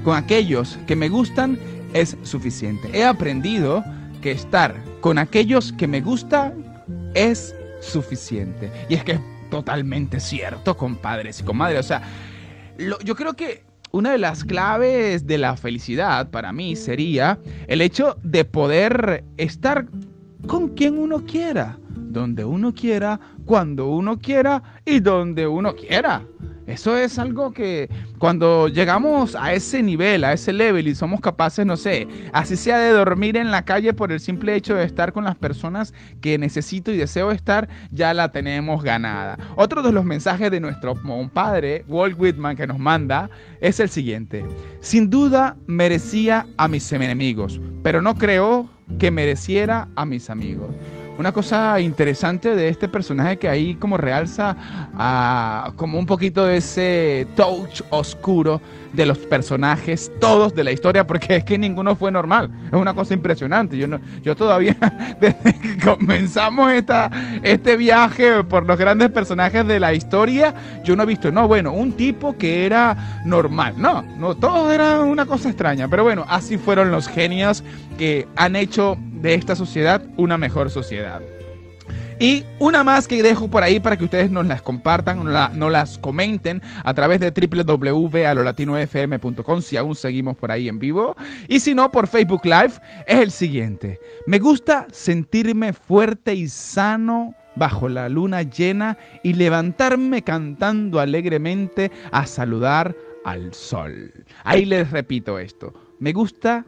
con aquellos que me gustan, es suficiente. He aprendido que estar con aquellos que me gustan es suficiente. Y es que es totalmente cierto, compadres y comadres. O sea, yo creo que una de las claves de la felicidad para mí sería el hecho de poder estar con quien uno quiera, donde uno quiera, cuando uno quiera y donde uno quiera. Eso es algo que cuando llegamos a ese nivel, a ese level y somos capaces, no sé, así sea de dormir en la calle por el simple hecho de estar con las personas que necesito y deseo estar, ya la tenemos ganada. Otro de los mensajes de nuestro compadre, Walt Whitman, que nos manda, es el siguiente. Sin duda merecía a mis enemigos, pero no creo que mereciera a mis amigos. Una cosa interesante de este personaje que ahí como realza a, como un poquito de ese touch oscuro de los personajes, todos de la historia, porque es que ninguno fue normal. Es una cosa impresionante. Yo, no, yo todavía, <laughs> desde que comenzamos esta, este viaje por los grandes personajes de la historia, yo no he visto, no, bueno, un tipo que era normal. No, no, todo era una cosa extraña. Pero bueno, así fueron los genios que han hecho de esta sociedad una mejor sociedad. Y una más que dejo por ahí para que ustedes nos las compartan, nos, no las comenten a través de www.alolatinofm.com si aún seguimos por ahí en vivo. Y si no, por Facebook Live, es el siguiente. Me gusta sentirme fuerte y sano bajo la luna llena y levantarme cantando alegremente a saludar al sol. Ahí les repito esto. Me gusta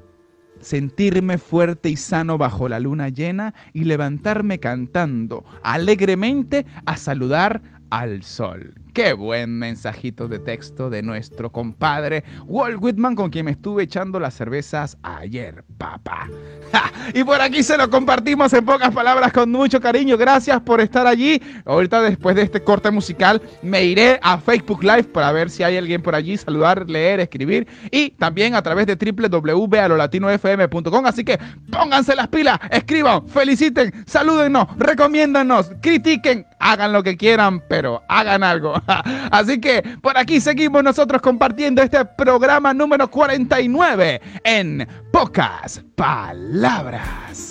sentirme fuerte y sano bajo la luna llena y levantarme cantando alegremente a saludar al sol. Qué buen mensajito de texto de nuestro compadre Walt Whitman con quien me estuve echando las cervezas ayer, papá. <laughs> Y por aquí se lo compartimos en pocas palabras con mucho cariño. Gracias por estar allí. Ahorita después de este corte musical me iré a Facebook Live para ver si hay alguien por allí, saludar, leer, escribir y también a través de www.alolatinofm.com. Así que pónganse las pilas, escriban, feliciten, salúdennos, recomiéndanos, critiquen, hagan lo que quieran, pero hagan algo. <laughs> Así que por aquí seguimos nosotros compartiendo este programa número 49 en pocas palabras.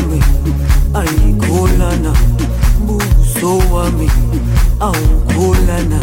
yami ayikholana buso wami awukholana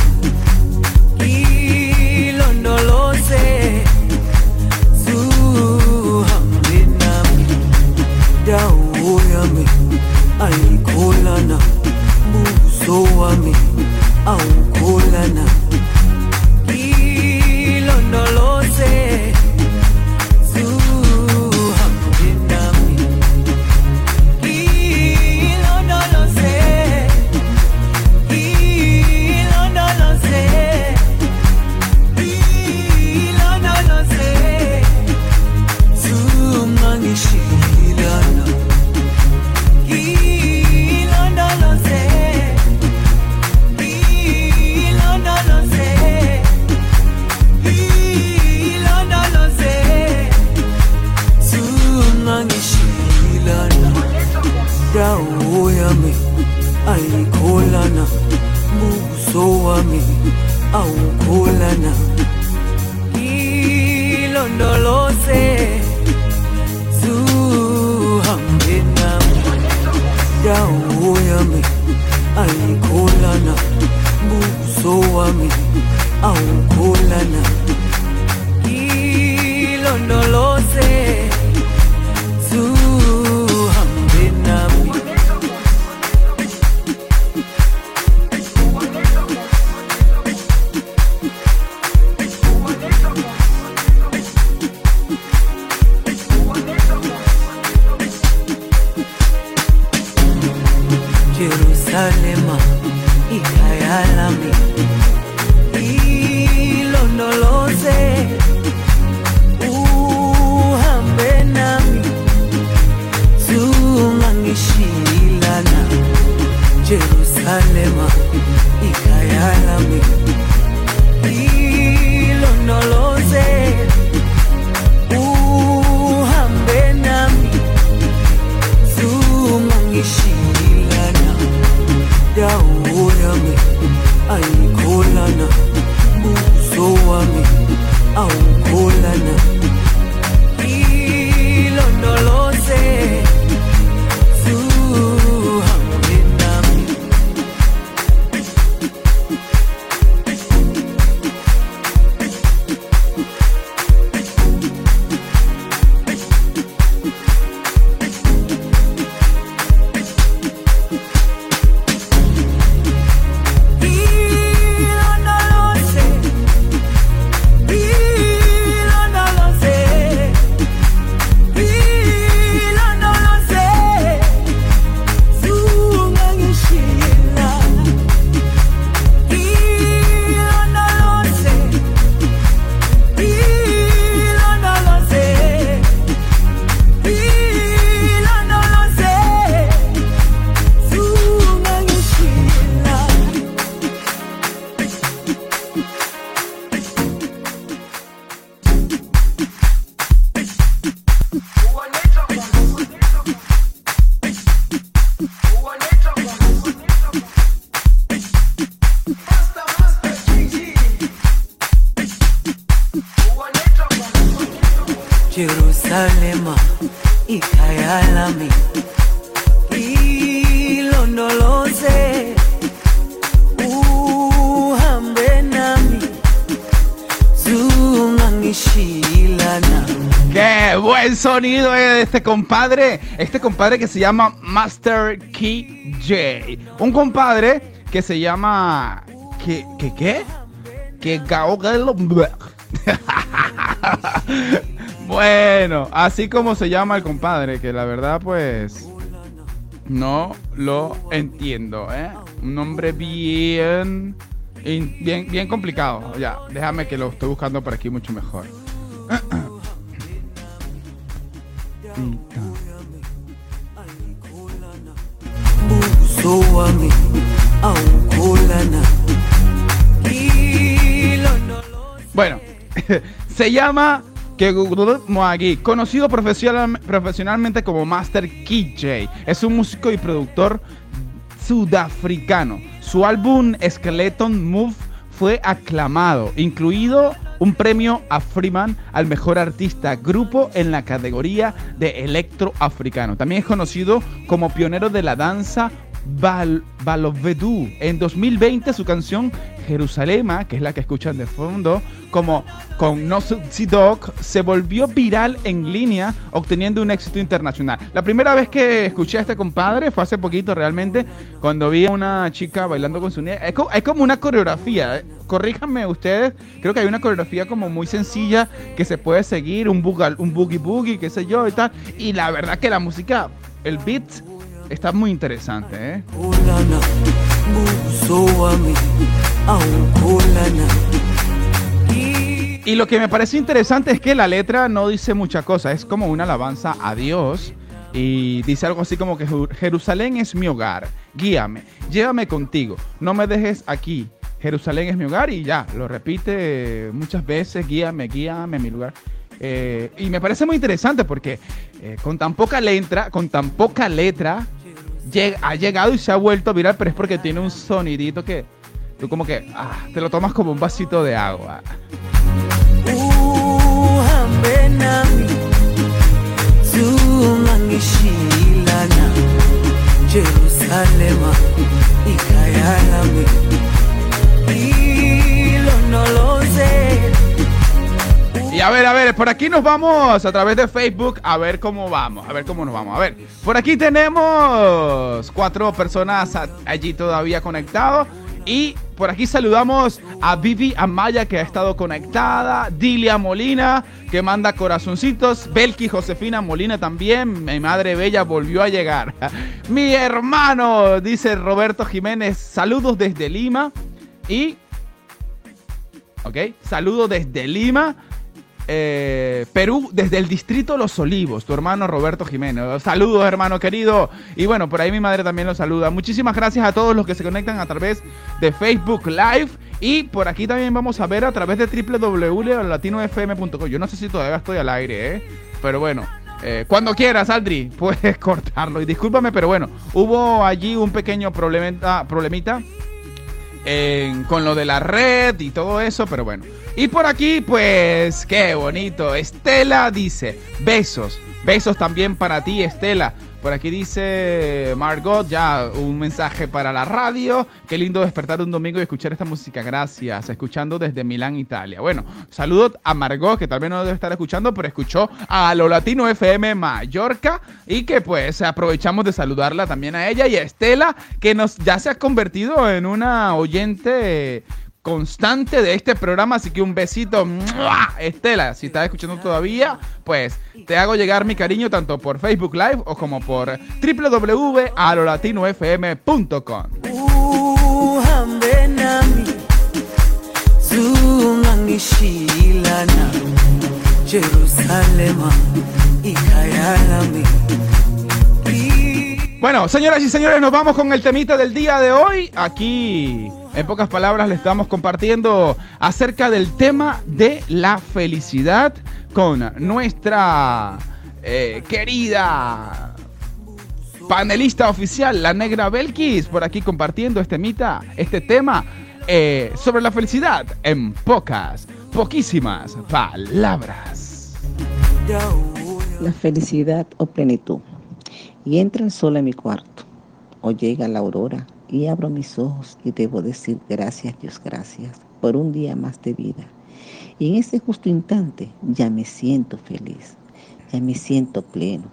este compadre! Este compadre que se llama Master Key J. Un compadre que se llama... ¿Qué? ¿Qué? ¿Qué? Que <laughs> Bueno, así como se llama el compadre, que la verdad pues... No lo entiendo, ¿eh? Un nombre bien... Bien, bien complicado. Ya, déjame que lo estoy buscando por aquí mucho mejor. <clears throat> Bueno, <laughs> se llama Kegugudut Moagi, conocido profesional- profesionalmente como Master KJ. Es un músico y productor sudafricano. Su álbum Skeleton Move fue aclamado, incluido un premio a Freeman al mejor artista grupo en la categoría de electro africano. También es conocido como pionero de la danza Bal Balovedú. En 2020 su canción Jerusalema, que es la que escuchan de fondo, como con No Dog, se volvió viral en línea, obteniendo un éxito internacional. La primera vez que escuché a este compadre fue hace poquito realmente, cuando vi a una chica bailando con su niña. Es, es como una coreografía, eh. corríjanme ustedes, creo que hay una coreografía como muy sencilla que se puede seguir, un, bugal, un boogie boogie, qué sé yo y tal. Y la verdad que la música, el beat, está muy interesante, ¿eh? Y lo que me parece interesante es que la letra no dice mucha cosa, es como una alabanza a Dios. Y dice algo así como que "Jer- Jerusalén es mi hogar, guíame, llévame contigo, no me dejes aquí. Jerusalén es mi hogar y ya, lo repite muchas veces, guíame, guíame a mi lugar. Eh, y me parece muy interesante porque eh, con tan poca letra, con tan poca letra, ha llegado y se ha vuelto viral, pero es porque tiene un sonidito que tú como que ah, te lo tomas como un vasito de agua. Y a ver, a ver, por aquí nos vamos a través de Facebook a ver cómo vamos, a ver cómo nos vamos. A ver, por aquí tenemos cuatro personas allí todavía conectados. Y por aquí saludamos a Vivi Amaya que ha estado conectada, Dilia Molina que manda corazoncitos, Belki Josefina Molina también, mi madre bella volvió a llegar. <laughs> Mi hermano, dice Roberto Jiménez, saludos desde Lima. Y ¿ok? Saludo desde Lima, eh, Perú, desde el distrito Los Olivos, tu hermano Roberto Jiménez. Saludos, hermano querido. Y bueno, por ahí mi madre también lo saluda. Muchísimas gracias a todos los que se conectan a través de Facebook Live. Y por aquí también vamos a ver a través de www.latinofm.com. Yo no sé si todavía estoy al aire, ¿eh? Pero bueno. eh, cuando quieras, Aldri, <laughs> puedes cortarlo. Y discúlpame, pero bueno, hubo allí un pequeño problemita, problemita con lo de la red y todo eso, pero bueno. Y por aquí, pues, qué bonito. Estela dice, besos, besos también para ti, Estela. Por aquí dice Margot, ya un mensaje para la radio. Qué lindo despertar un domingo y escuchar esta música. Gracias. Escuchando desde Milán, Italia. Bueno, saludos a Margot, que tal vez no debe estar escuchando, pero escuchó a lo Latino FM Mallorca. Y que pues aprovechamos de saludarla también a ella y a Estela, que nos ya se ha convertido en una oyente constante de este programa, así que un besito. Estela, si estás escuchando todavía, pues te hago llegar mi cariño tanto por Facebook Live o como por www.alolatinofm.com. Bueno, señoras y señores, nos vamos con el temita del día de hoy. Aquí, en pocas palabras, le estamos compartiendo acerca del tema de la felicidad con nuestra eh, querida panelista oficial, la negra Belkis, por aquí compartiendo este mita, este tema eh, sobre la felicidad en pocas, poquísimas palabras. la felicidad o plenitud. Y entra el sol en mi cuarto, o llega la aurora, y abro mis ojos y debo decir gracias Dios, gracias por un día más de vida. Y en ese justo instante ya me siento feliz, ya me siento pleno.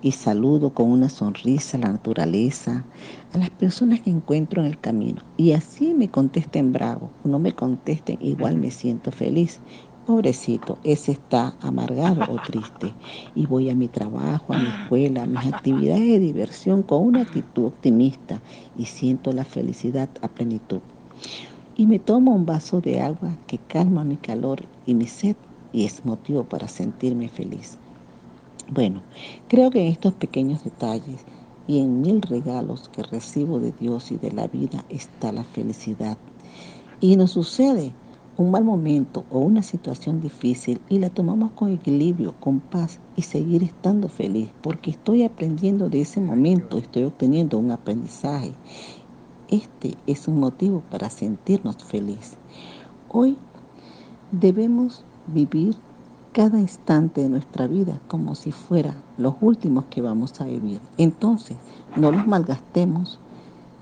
Y saludo con una sonrisa a la naturaleza, a las personas que encuentro en el camino. Y así me contesten bravo, no me contesten, igual me siento feliz. Pobrecito, ese está amargado o triste. Y voy a mi trabajo, a mi escuela, a mis actividades de diversión con una actitud optimista y siento la felicidad a plenitud. Y me tomo un vaso de agua que calma mi calor y mi sed y es motivo para sentirme feliz. Bueno, creo que en estos pequeños detalles y en mil regalos que recibo de Dios y de la vida está la felicidad. Y nos sucede un mal momento o una situación difícil y la tomamos con equilibrio, con paz y seguir estando feliz, porque estoy aprendiendo de ese momento, estoy obteniendo un aprendizaje. Este es un motivo para sentirnos feliz. Hoy debemos vivir cada instante de nuestra vida como si fuera los últimos que vamos a vivir. Entonces, no los malgastemos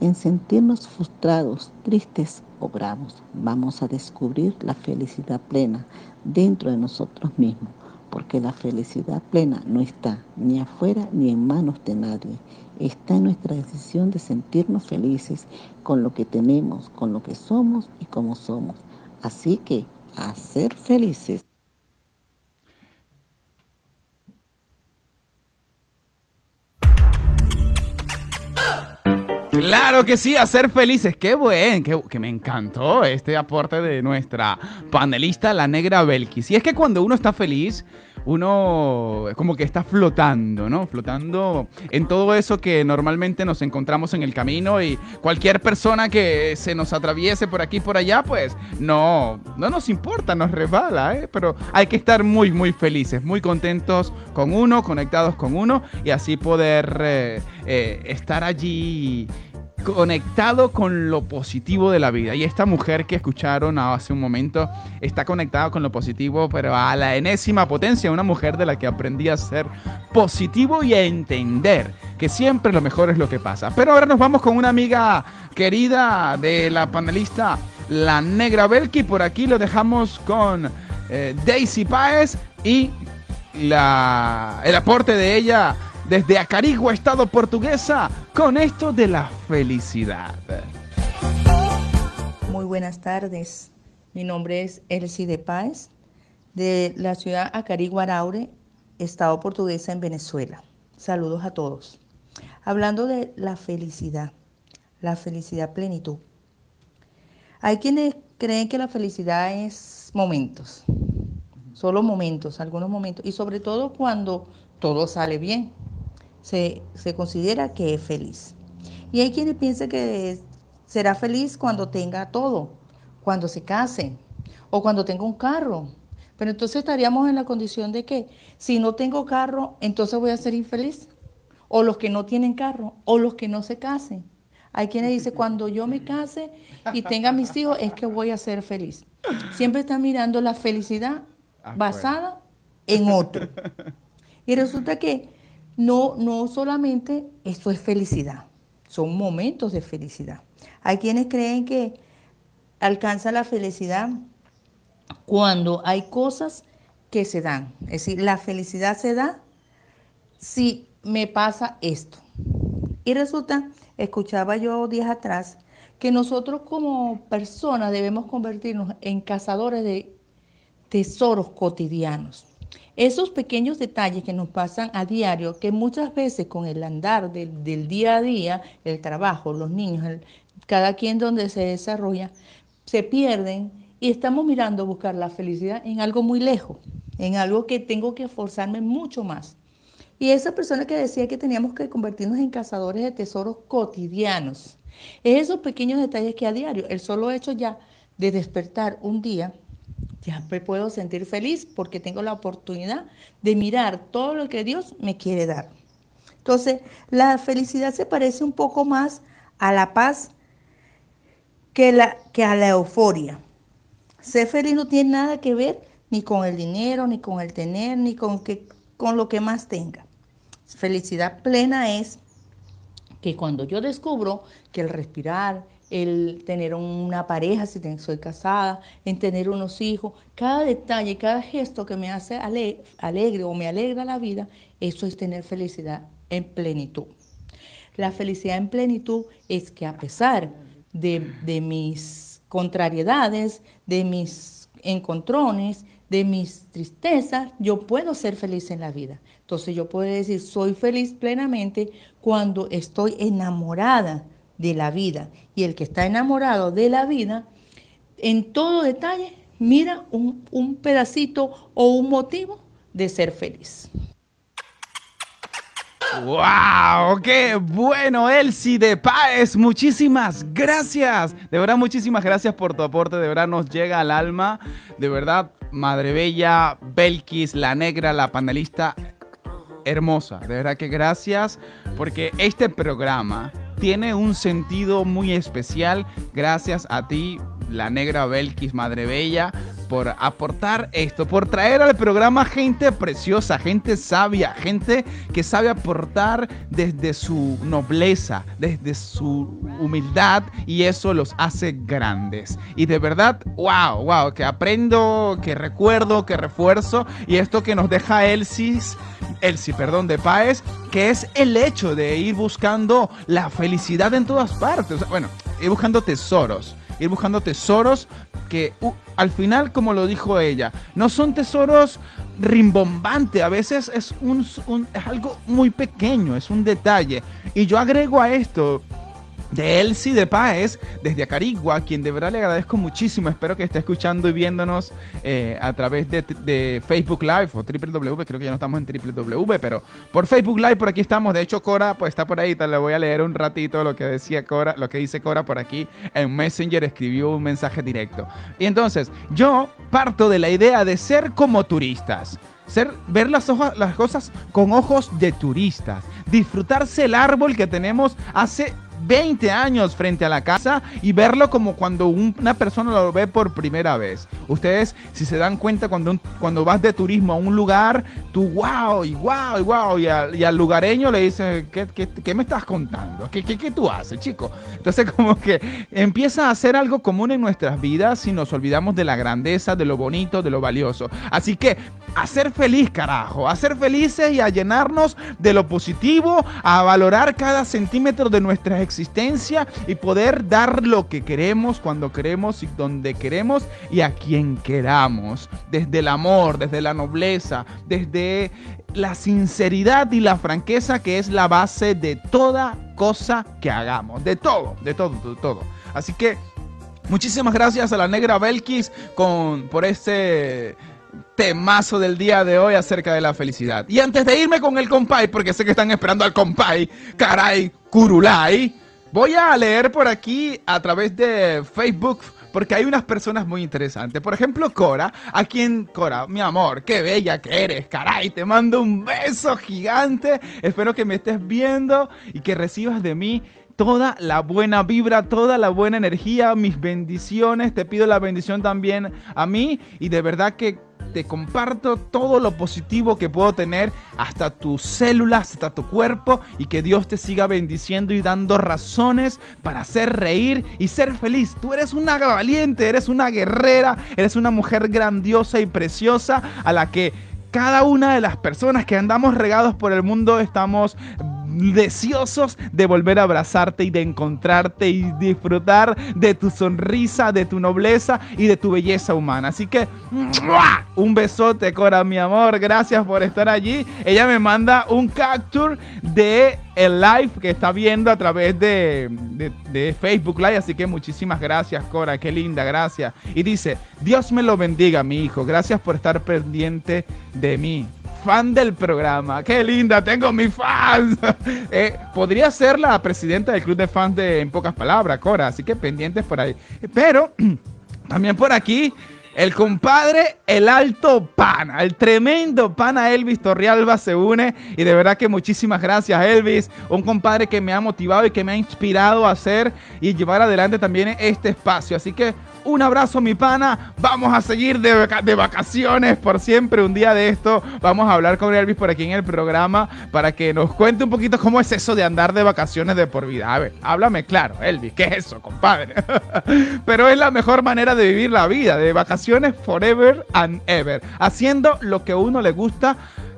en sentirnos frustrados, tristes o bravos. Vamos a descubrir la felicidad plena dentro de nosotros mismos, porque la felicidad plena no está ni afuera ni en manos de nadie. Está en nuestra decisión de sentirnos felices con lo que tenemos, con lo que somos y como somos. Así que, a ser felices. Claro que sí, a ser felices. Qué buen, qué, que me encantó este aporte de nuestra panelista, la negra Belkis. Y es que cuando uno está feliz, uno como que está flotando, ¿no? Flotando en todo eso que normalmente nos encontramos en el camino y cualquier persona que se nos atraviese por aquí por allá, pues no, no nos importa, nos resbala, ¿eh? Pero hay que estar muy, muy felices, muy contentos con uno, conectados con uno y así poder eh, eh, estar allí conectado con lo positivo de la vida. Y esta mujer que escucharon hace un momento está conectada con lo positivo, pero a la enésima potencia, una mujer de la que aprendí a ser positivo y a entender que siempre lo mejor es lo que pasa. Pero ahora nos vamos con una amiga querida de la panelista la negra Belki. Por aquí lo dejamos con eh, Daisy Páez y la, el aporte de ella desde Acarigua, Estado portuguesa, con esto de la felicidad. Muy buenas tardes. Mi nombre es Elsie de Páez, de la ciudad Acarigua, Araure, Estado portuguesa en Venezuela. Saludos a todos. Hablando de la felicidad, la felicidad plenitud. Hay quienes creen que la felicidad es momentos, solo momentos, algunos momentos, y sobre todo cuando todo sale bien, se, se considera que es feliz. Y hay quienes piensan que será feliz cuando tenga todo, cuando se case o cuando tenga un carro. Pero entonces estaríamos en la condición de que si no tengo carro, entonces voy a ser infeliz. O los que no tienen carro, o los que no se casen. Hay quienes dicen, cuando yo me case y tenga mis hijos, es que voy a ser feliz. Siempre están mirando la felicidad basada en otro. Y resulta que no, no solamente esto es felicidad, son momentos de felicidad. Hay quienes creen que alcanza la felicidad cuando hay cosas que se dan. Es decir, la felicidad se da si me pasa esto. Y resulta, escuchaba yo días atrás, que nosotros como personas debemos convertirnos en cazadores de tesoros cotidianos. Esos pequeños detalles que nos pasan a diario, que muchas veces con el andar del, día a día, el trabajo, los niños, cada quien donde se desarrolla, se pierden y estamos mirando a buscar la felicidad en algo muy lejos, en algo que tengo que esforzarme mucho más. Y esa persona que decía que teníamos que convertirnos en cazadores de tesoros cotidianos, es esos pequeños detalles que a diario, el solo hecho ya de despertar un día, ya me puedo sentir feliz porque tengo la oportunidad de mirar todo lo que Dios me quiere dar. Entonces, la felicidad se parece un poco más a la paz que, la, que a la euforia. Ser feliz no tiene nada que ver ni con el dinero, ni con el tener, ni con, que, con lo que más tenga. Felicidad plena es que cuando yo descubro que el respirar, el tener una pareja, si soy casada, en tener unos hijos, cada detalle, cada gesto que me hace alegre o me alegra la vida, eso es tener felicidad en plenitud. La felicidad en plenitud es que a pesar de, mis contrariedades, de mis encontrones, de mis tristezas, yo puedo ser feliz en la vida. Entonces yo puedo decir, soy feliz plenamente cuando estoy enamorada de la vida. Y el que está enamorado de la vida, en todo detalle, mira un, un pedacito o un motivo de ser feliz. ¡Wow! ¡Qué bueno, Elsie de Páez! Muchísimas gracias. De verdad, muchísimas gracias por tu aporte. De verdad, nos llega al alma. De verdad, Madre Bella, Belkis, la negra, la panelista, hermosa. De verdad que gracias porque este programa tiene un sentido muy especial. Gracias a ti, la negra Belkis, Madre Bella, por aportar esto, por traer al programa gente preciosa, gente sabia, gente que sabe aportar desde su nobleza, desde su humildad y eso los hace grandes. Y de verdad, wow, wow, que aprendo, que recuerdo, que refuerzo y esto que nos deja Elsie, Elsie, perdón, de Paez, que es el hecho de ir buscando la felicidad en todas partes. bueno, ir buscando tesoros ir buscando tesoros que al final, como lo dijo ella, no son tesoros rimbombantes, a veces es, un, es algo muy pequeño, es un detalle. Y yo agrego a esto de Elsie de Páez, desde Acarigua, quien de verdad le agradezco muchísimo. Espero que esté escuchando y viéndonos eh, a través de, Facebook Live o www. Creo que ya no estamos en www, pero por Facebook Live por aquí estamos. De hecho, Cora pues está por ahí. Te le voy a leer un ratito lo que decía Cora, lo que dice Cora por aquí en Messenger. Escribió un mensaje directo. Y entonces, yo parto de la idea de ser como turistas. Ser, ver las, hojas, las cosas con ojos de turistas. Disfrutarse el árbol que tenemos hace 20 años frente a la casa y verlo como cuando un- una persona lo ve por primera vez. Ustedes, si se dan cuenta, cuando, cuando vas de turismo a un lugar, tú wow y wow y wow, y, y al lugareño le dices, ¿qué, me estás contando? ¿Qué, qué, qué tú haces, chico? Entonces, <laughs> como que empieza a ser algo común en nuestras vidas y nos olvidamos de la grandeza, de lo bonito, de lo valioso. Así que, a ser feliz, carajo, a felices y a llenarnos de lo positivo, a valorar cada centímetro de nuestra existencia y poder dar lo que queremos cuando queremos y donde queremos y a quien queramos. Desde el amor, desde la nobleza, desde la sinceridad y la franqueza que es la base de toda cosa que hagamos. De todo, de todo, de todo. Así que muchísimas gracias a la negra Belkis con, por este temazo del día de hoy acerca de la felicidad. Y antes de irme con el compay, porque sé que están esperando al compay, caray, curulay, voy a leer por aquí a través de Facebook. Porque hay unas personas muy interesantes. Por ejemplo, Cora, a quien, Cora, mi amor, qué bella que eres, caray, te mando un beso gigante. Espero que me estés viendo y que recibas de mí toda la buena vibra, toda la buena energía, mis bendiciones. Te pido la bendición también a mí y de verdad que te comparto todo lo positivo que puedo tener hasta tus células, hasta tu cuerpo y que Dios te siga bendiciendo y dando razones para hacer reír y ser feliz. Tú eres una valiente, eres una guerrera, eres una mujer grandiosa y preciosa a la que cada una de las personas que andamos regados por el mundo estamos deseosos de volver a abrazarte y de encontrarte y disfrutar de tu sonrisa, de tu nobleza y de tu belleza humana. Así que un besote, Cora, mi amor. Gracias por estar allí. Ella me manda un capture de el live que está viendo a través de, de- de Facebook Live. Así que muchísimas gracias, Cora. Qué linda, gracias. Y dice, Dios me lo bendiga, mi hijo. Gracias por estar pendiente de mí. Fan del programa. Qué linda, tengo mis fans. <laughs> Eh, podría ser la presidenta del club de fans de En Pocas Palabras, Cora. Así que pendientes por ahí. Pero <clears throat> también por aquí el compadre, el alto pana, el tremendo pana Elvis Torrialba se une y de verdad que muchísimas gracias Elvis, un compadre que me ha motivado y que me ha inspirado a hacer y llevar adelante también este espacio. Así que un abrazo mi pana, vamos a seguir de, vaca- de vacaciones por siempre, un día de esto vamos a hablar con Elvis por aquí en el programa para que nos cuente un poquito cómo es eso de andar de vacaciones de por vida. A ver, háblame claro Elvis, ¿qué es eso compadre? <laughs> Pero es la mejor manera de vivir la vida, de vacaciones forever and ever, haciendo lo que a uno le gusta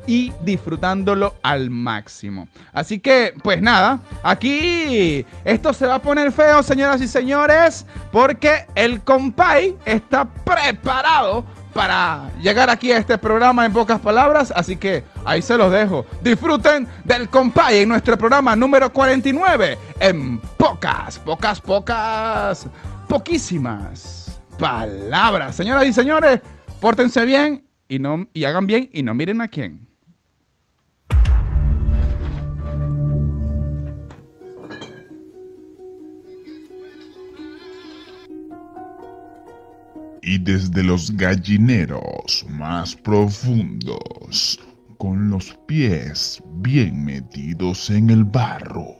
y disfrutándolo al máximo. Así que, pues nada, aquí esto se va a poner feo, señoras y señores, porque el compay está preparado para llegar aquí a este programa en pocas palabras, así que ahí se los dejo. Disfruten del compay en nuestro programa número 49 en pocas, pocas, pocas, poquísimas palabras. Señoras y señores, pórtense bien y no y hagan bien y no miren a quién. Y desde los gallineros más profundos, con los pies bien metidos en el barro,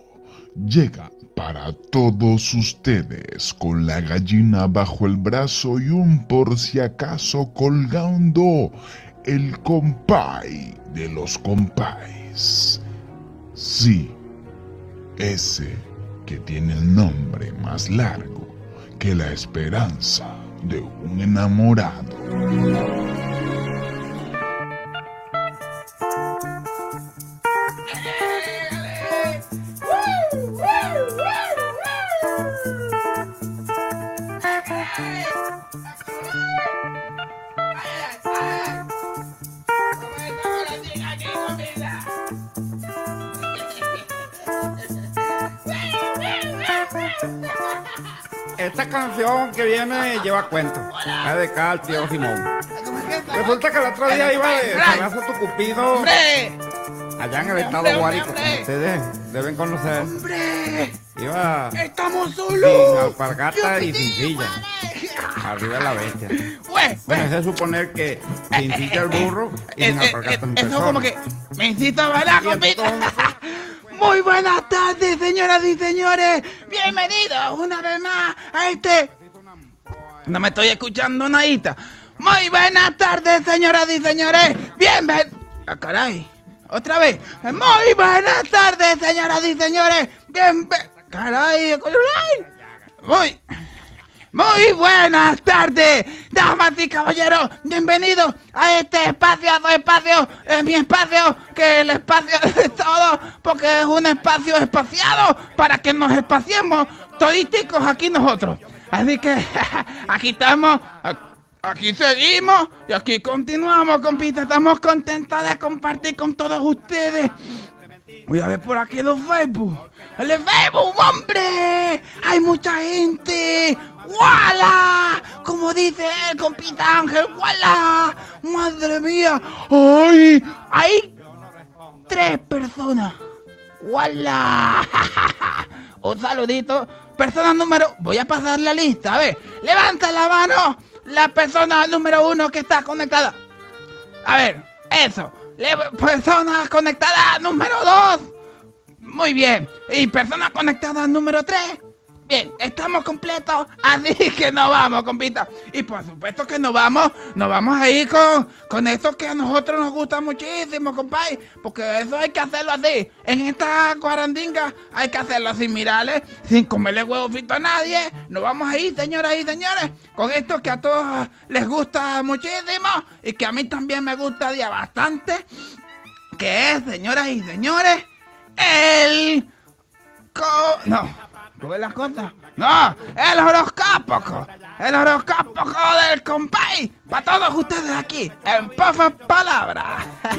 llega para todos ustedes con la gallina bajo el brazo y un por si acaso colgando el compay de los compáis. Sí, ese que tiene el nombre más largo que la esperanza de un enamorado. Canción que viene lleva cuento. Es de acá al tío Simón. Resulta que el otro día iba de Salazo tu Cupido allá en el estado Guárico, como ustedes deben conocer. Iba ¡Estamos sin solos! alpargata y sin silla. Arriba de la bestia. Bueno, es de suponer que sin silla el burro y sin alpargata en eh, Eso como persona. que me incita a bailar, compita. Muy buenas tardes, señoras y señores. Bienvenidos una vez más a este. No me estoy escuchando nadita. Muy buenas tardes, señoras y señores. Bienvenidos. Ah, caray. Otra vez. Muy buenas tardes, señoras y señores. Bienvenidos. Caray. Muy. Muy buenas tardes, damas y caballeros. Bienvenidos a este espacio, a espacio, en mi espacio, que el espacio es todo, porque es un espacio espaciado para que nos espaciemos todísticos aquí nosotros. Así que <laughs> aquí estamos, aquí seguimos y aquí continuamos, compita. Estamos contentos de compartir con todos ustedes. Voy a ver por aquí los Facebook. ¡El Facebook, hombre! ¡Hay mucha gente! ¡Wala! Como dice el compita Ángel, ¡wala! ¡Madre mía! ¡Ay! Hay tres personas. ¡Wala! <laughs> Un saludito. Persona número... Voy a pasar la lista, a ver. Levanta la mano la persona número uno que está conectada. A ver, eso. Le persona conectada número 2. Muy bien. Y persona conectada número 3. Bien, estamos completos, así <laughs> que nos vamos, compita. Y por supuesto que nos vamos, nos vamos a ir con, con esto que a nosotros nos gusta muchísimo, compadre. Porque eso hay que hacerlo así. En esta cuarandinga hay que hacerlo así, mirales, sin comerle huevo frito a nadie. Nos vamos a ir, señoras y señores, con esto que a todos les gusta muchísimo y que a mí también me gusta ya bastante. Que es, señoras y señores, el... Co no. ¿Cómo es las cosas? ¡No! ¡El horóscopo! ¡El horóscopo del compay! Para todos ustedes aquí, en pocas palabras. <laughs>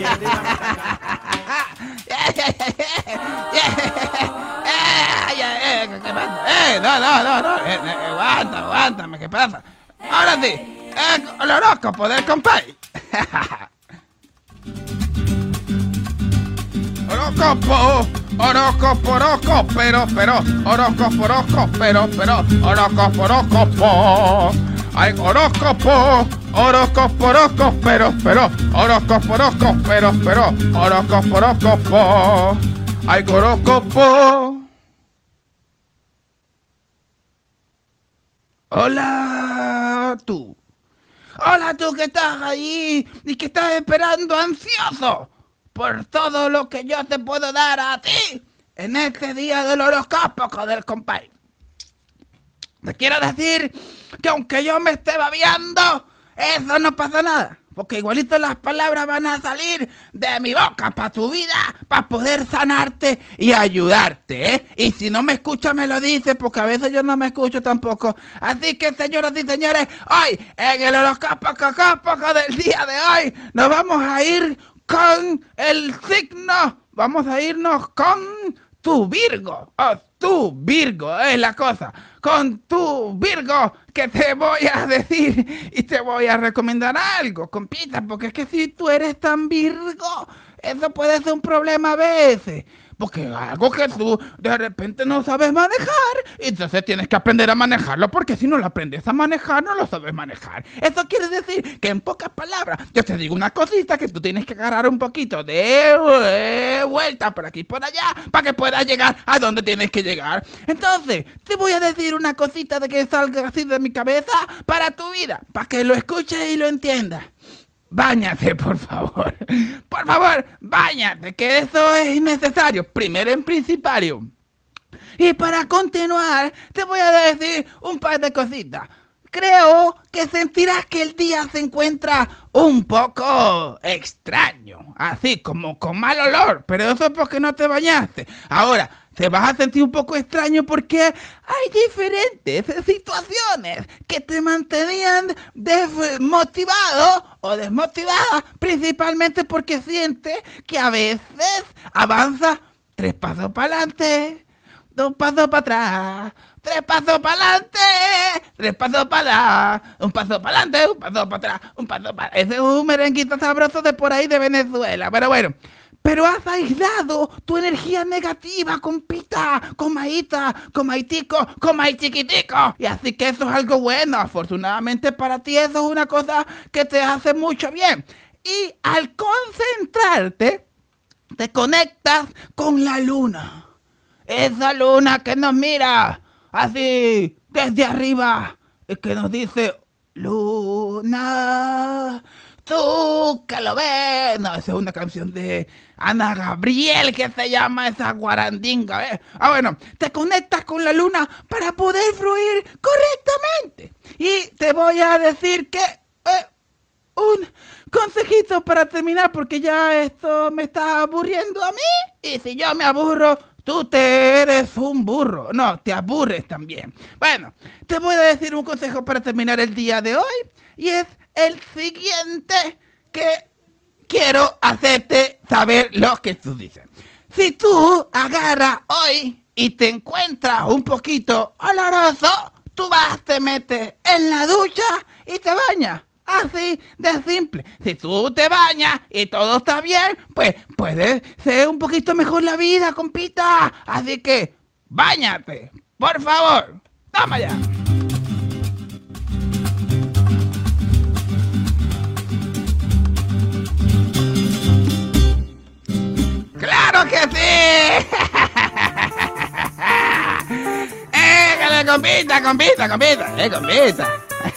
¡Eh! ¡No, no, no! no. Eh, eh, aguanta, aguántame, ¿qué pasa? Ahora sí, el horóscopo del compay. <laughs> horóscopo, horóscopo, horóscopo, pero, pero, horóscopo, horóscopo, pero, pero, horóscopo, horóscopo. Hay horóscopo, horóscopo, horóscopo, pero, pero, horóscopo, horóscopo, pero, pero, horóscopo, horóscopo. Hay horóscopo. Hola, tú. Hola, tú que estás ahí y que estás esperando ansioso por todo lo que yo te puedo dar a ti en este día del horóscopo del compay. Te quiero decir que aunque yo me esté babiando, eso no pasa nada. Porque igualito las palabras van a salir de mi boca para tu vida, para poder sanarte y ayudarte, ¿eh? Y si no me escuchas, me lo dices, porque a veces yo no me escucho tampoco. Así que, señoras y señores, hoy, en el horóscopo del día de hoy, nos vamos a ir con el signo. Vamos a irnos con tu Virgo. Oh, tu Virgo es la cosa. Con tu Virgo que te voy a <laughs> decir y te voy a recomendar algo, compita, porque es que si tú eres tan Virgo, eso puede ser un problema a veces. Porque algo que tú de repente no sabes manejar, entonces tienes que aprender a manejarlo, porque si no lo aprendes a manejar, no lo sabes manejar. Eso quiere decir que en pocas palabras, yo te digo una cosita que tú tienes que agarrar un poquito de vuelta por aquí y por allá, para que puedas llegar a donde tienes que llegar. Entonces, te voy a decir una cosita de que salga así de mi cabeza para tu vida, para que lo escuches y lo entiendas. Báñate, por favor. Por favor, báñate, que eso es innecesario. Primero en principio. Y para continuar, te voy a decir un par de cositas. Creo que sentirás que el día se encuentra un poco extraño, así como con mal olor, pero eso es porque no te bañaste. Ahora, te vas a sentir un poco extraño porque hay diferentes situaciones que te mantenían desmotivado o desmotivada, principalmente porque sientes que a veces avanza tres pasos para adelante, dos pasos para atrás, tres pasos para adelante, tres pasos para atrás, un paso para adelante, un paso para atrás, un paso para... Ese es un merenguito sabroso de por ahí de Venezuela, pero bueno. Pero has aislado tu energía negativa, compita, comaíta, comaitico, comay chiquitico. Y así que eso es algo bueno. Afortunadamente para ti eso es una cosa que te hace mucho bien. Y al concentrarte, te conectas con la luna. Esa luna que nos mira así desde arriba y que nos dice, luna, tú que lo. No, esa es una canción de Ana Gabriel que se llama esa guarandinga. Ah, bueno, te conectas con la luna para poder fluir correctamente. Y te voy a decir que... eh, un consejito para terminar porque ya esto me está aburriendo a mí. Y si yo me aburro, tú te eres un burro. No, te aburres también. Bueno, te voy a decir un consejo para terminar el día de hoy. Y es el siguiente que quiero hacerte saber lo que tú dices. Si tú agarras hoy y te encuentras un poquito oloroso, tú vas, te metes en la ducha y te bañas. Así de simple. Si tú te bañas y todo está bien, pues puede ser un poquito mejor la vida, compita. Así que, bañate, por favor. Toma ya. ¡Claro que sí! ¡Eh, que le compita, compita, compita! ¡Eh, compita!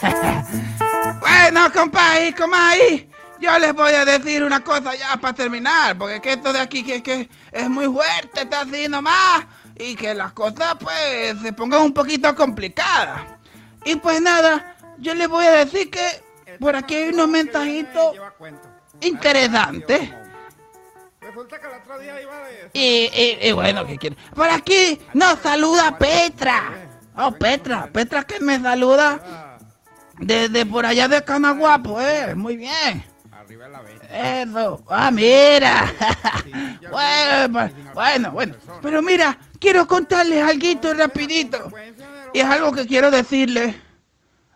<laughs> bueno, compadre, ahí, yo les voy a decir una cosa ya para terminar, porque que esto de aquí que, que es muy fuerte, está así nomás, y que las cosas pues se pongan un poquito complicadas. Y pues nada, yo les voy a decir que por aquí hay unos mensajitos interesantes. Resulta que el otro día iba de... Y, y- y bueno, ¿qué quiere? Por aquí nos saluda Petra. Oh, Petra, Petra que me saluda desde por allá de Canaguá, pues, muy bien. Arriba la. Eso, ah, mira. <laughs> bueno, pues, bueno, bueno. Pero mira, quiero contarles algo rapidito. Y es algo que quiero decirles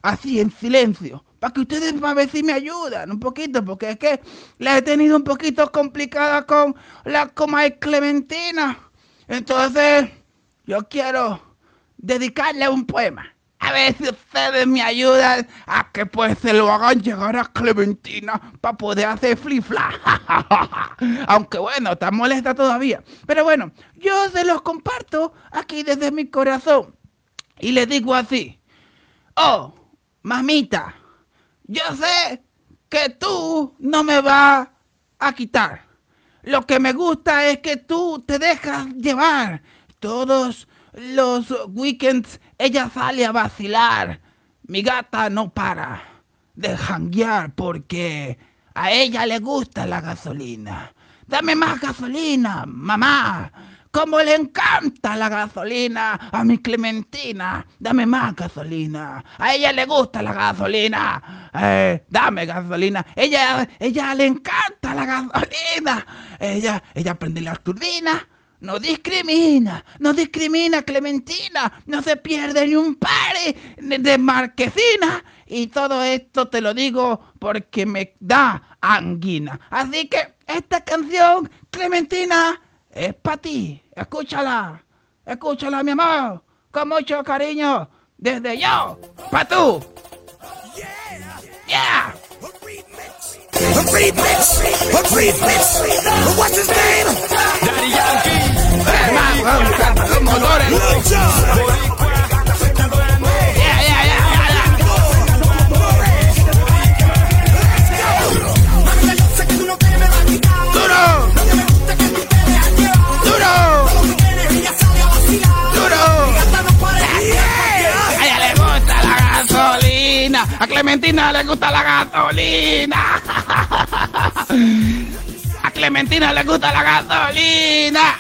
así en silencio. Que ustedes a ver si me ayudan un poquito, porque es que la he tenido un poquito complicada con la coma Clementina. Entonces, yo quiero dedicarle un poema. A ver si ustedes me ayudan a que pues se lo hagan llegar a Clementina para poder hacer flifla. <laughs> Aunque bueno, está molesta todavía. Pero bueno, yo se los comparto aquí desde mi corazón. Y les digo así. Oh, mamita, yo sé que tú no me vas a quitar. Lo que me gusta es que tú te dejas llevar. Todos los weekends ella sale a vacilar. Mi gata no para de janguear porque a ella le gusta la gasolina. Dame más gasolina, mamá. Como le encanta la gasolina a mi Clementina. Dame más gasolina. A ella le gusta la gasolina. Eh, dame gasolina. Ella, ella le encanta la gasolina. Ella, ella prende la turbina. No discrimina, no discrimina Clementina, no se pierde ni un pare de de marquesina. Y todo esto te lo digo porque me da anguina. Así que esta canción, Clementina, es para ti. Escúchala, escúchala, mi amor, con mucho cariño, desde yo, para tú. Yeah. A remix, a remix. What's his name? Daddy Yankee. A Clementina le gusta la gasolina. A Clementina le gusta la gasolina.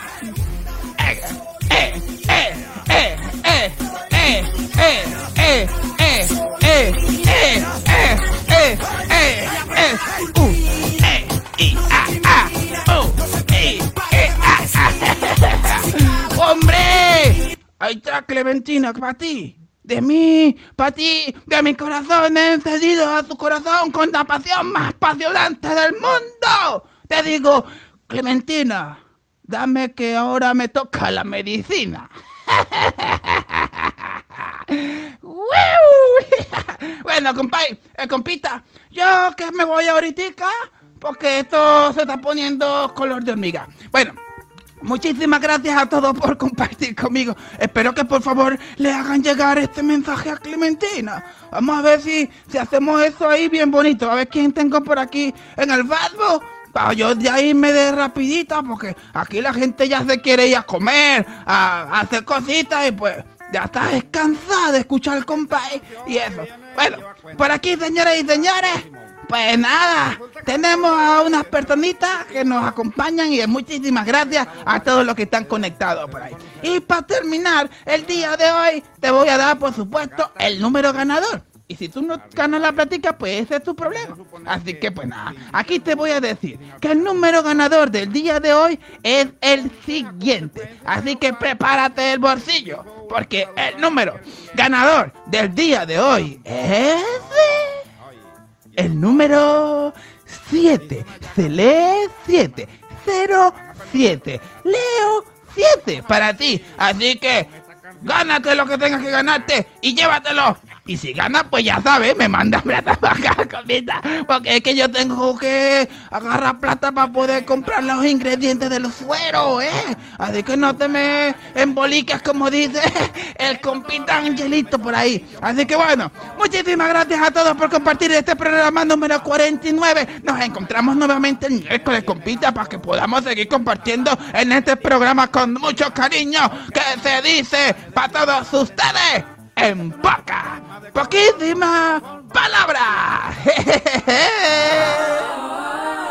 Eh, eh, eh, eh, eh, eh, eh, eh, eh, eh, eh, eh, eh. ¡Hombre! Ahí está Clementina, para ti. De mí, para ti, de mi corazón he encedido a tu corazón con la pasión más apasionante del mundo. Te digo, Clementina, dame que ahora me toca la medicina. <laughs> <laughs> Bueno, compay, eh, compita, yo que me voy ahorita porque esto se está poniendo color de hormiga. Bueno, Muchísimas gracias a todos por compartir conmigo. Espero que por favor le hagan llegar este mensaje a Clementina. Vamos a ver si, si hacemos eso ahí bien bonito. A ver quién tengo por aquí en el barbo. Para yo ya irme de rapidita porque aquí la gente ya se quiere ir a comer, a, hacer cositas y pues ya está descansada de escuchar el compay y eso. Bueno, por aquí señoras y señores. Pues nada, tenemos a unas personitas que nos acompañan y muchísimas gracias a todos los que están conectados por ahí. Y para terminar, el día de hoy te voy a dar, por supuesto, el número ganador. Y si tú no ganas la plática, pues ese es tu problema. Así que pues nada, aquí te voy a decir que el número ganador del día de hoy es el siguiente. Así que prepárate el bolsillo, porque el número ganador del día de hoy es el número 7. Se lee 7. 0, 7. Leo 7 para ti. Así que gánate lo que tengas que ganarte y llévatelo. Y si ganas, pues ya sabes, me mandas <laughs> plata para acá, comida. Porque es que yo tengo que agarrar plata para poder comprar los ingredientes del suero, ¿eh? Así que no te me emboliques, como dice el compita Angelito por ahí. Así que bueno, muchísimas gracias a todos por compartir este programa número 49. Nos encontramos nuevamente el miércoles, compita, para que podamos seguir compartiendo en este programa con mucho cariño que se dice para todos ustedes en poca, poquísima palabra. <laughs>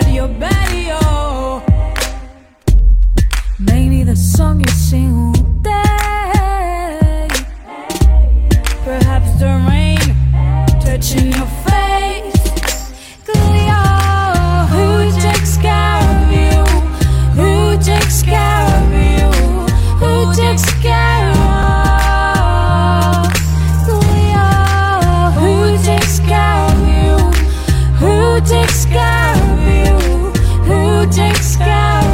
body, baby. Oh. Maybe the song you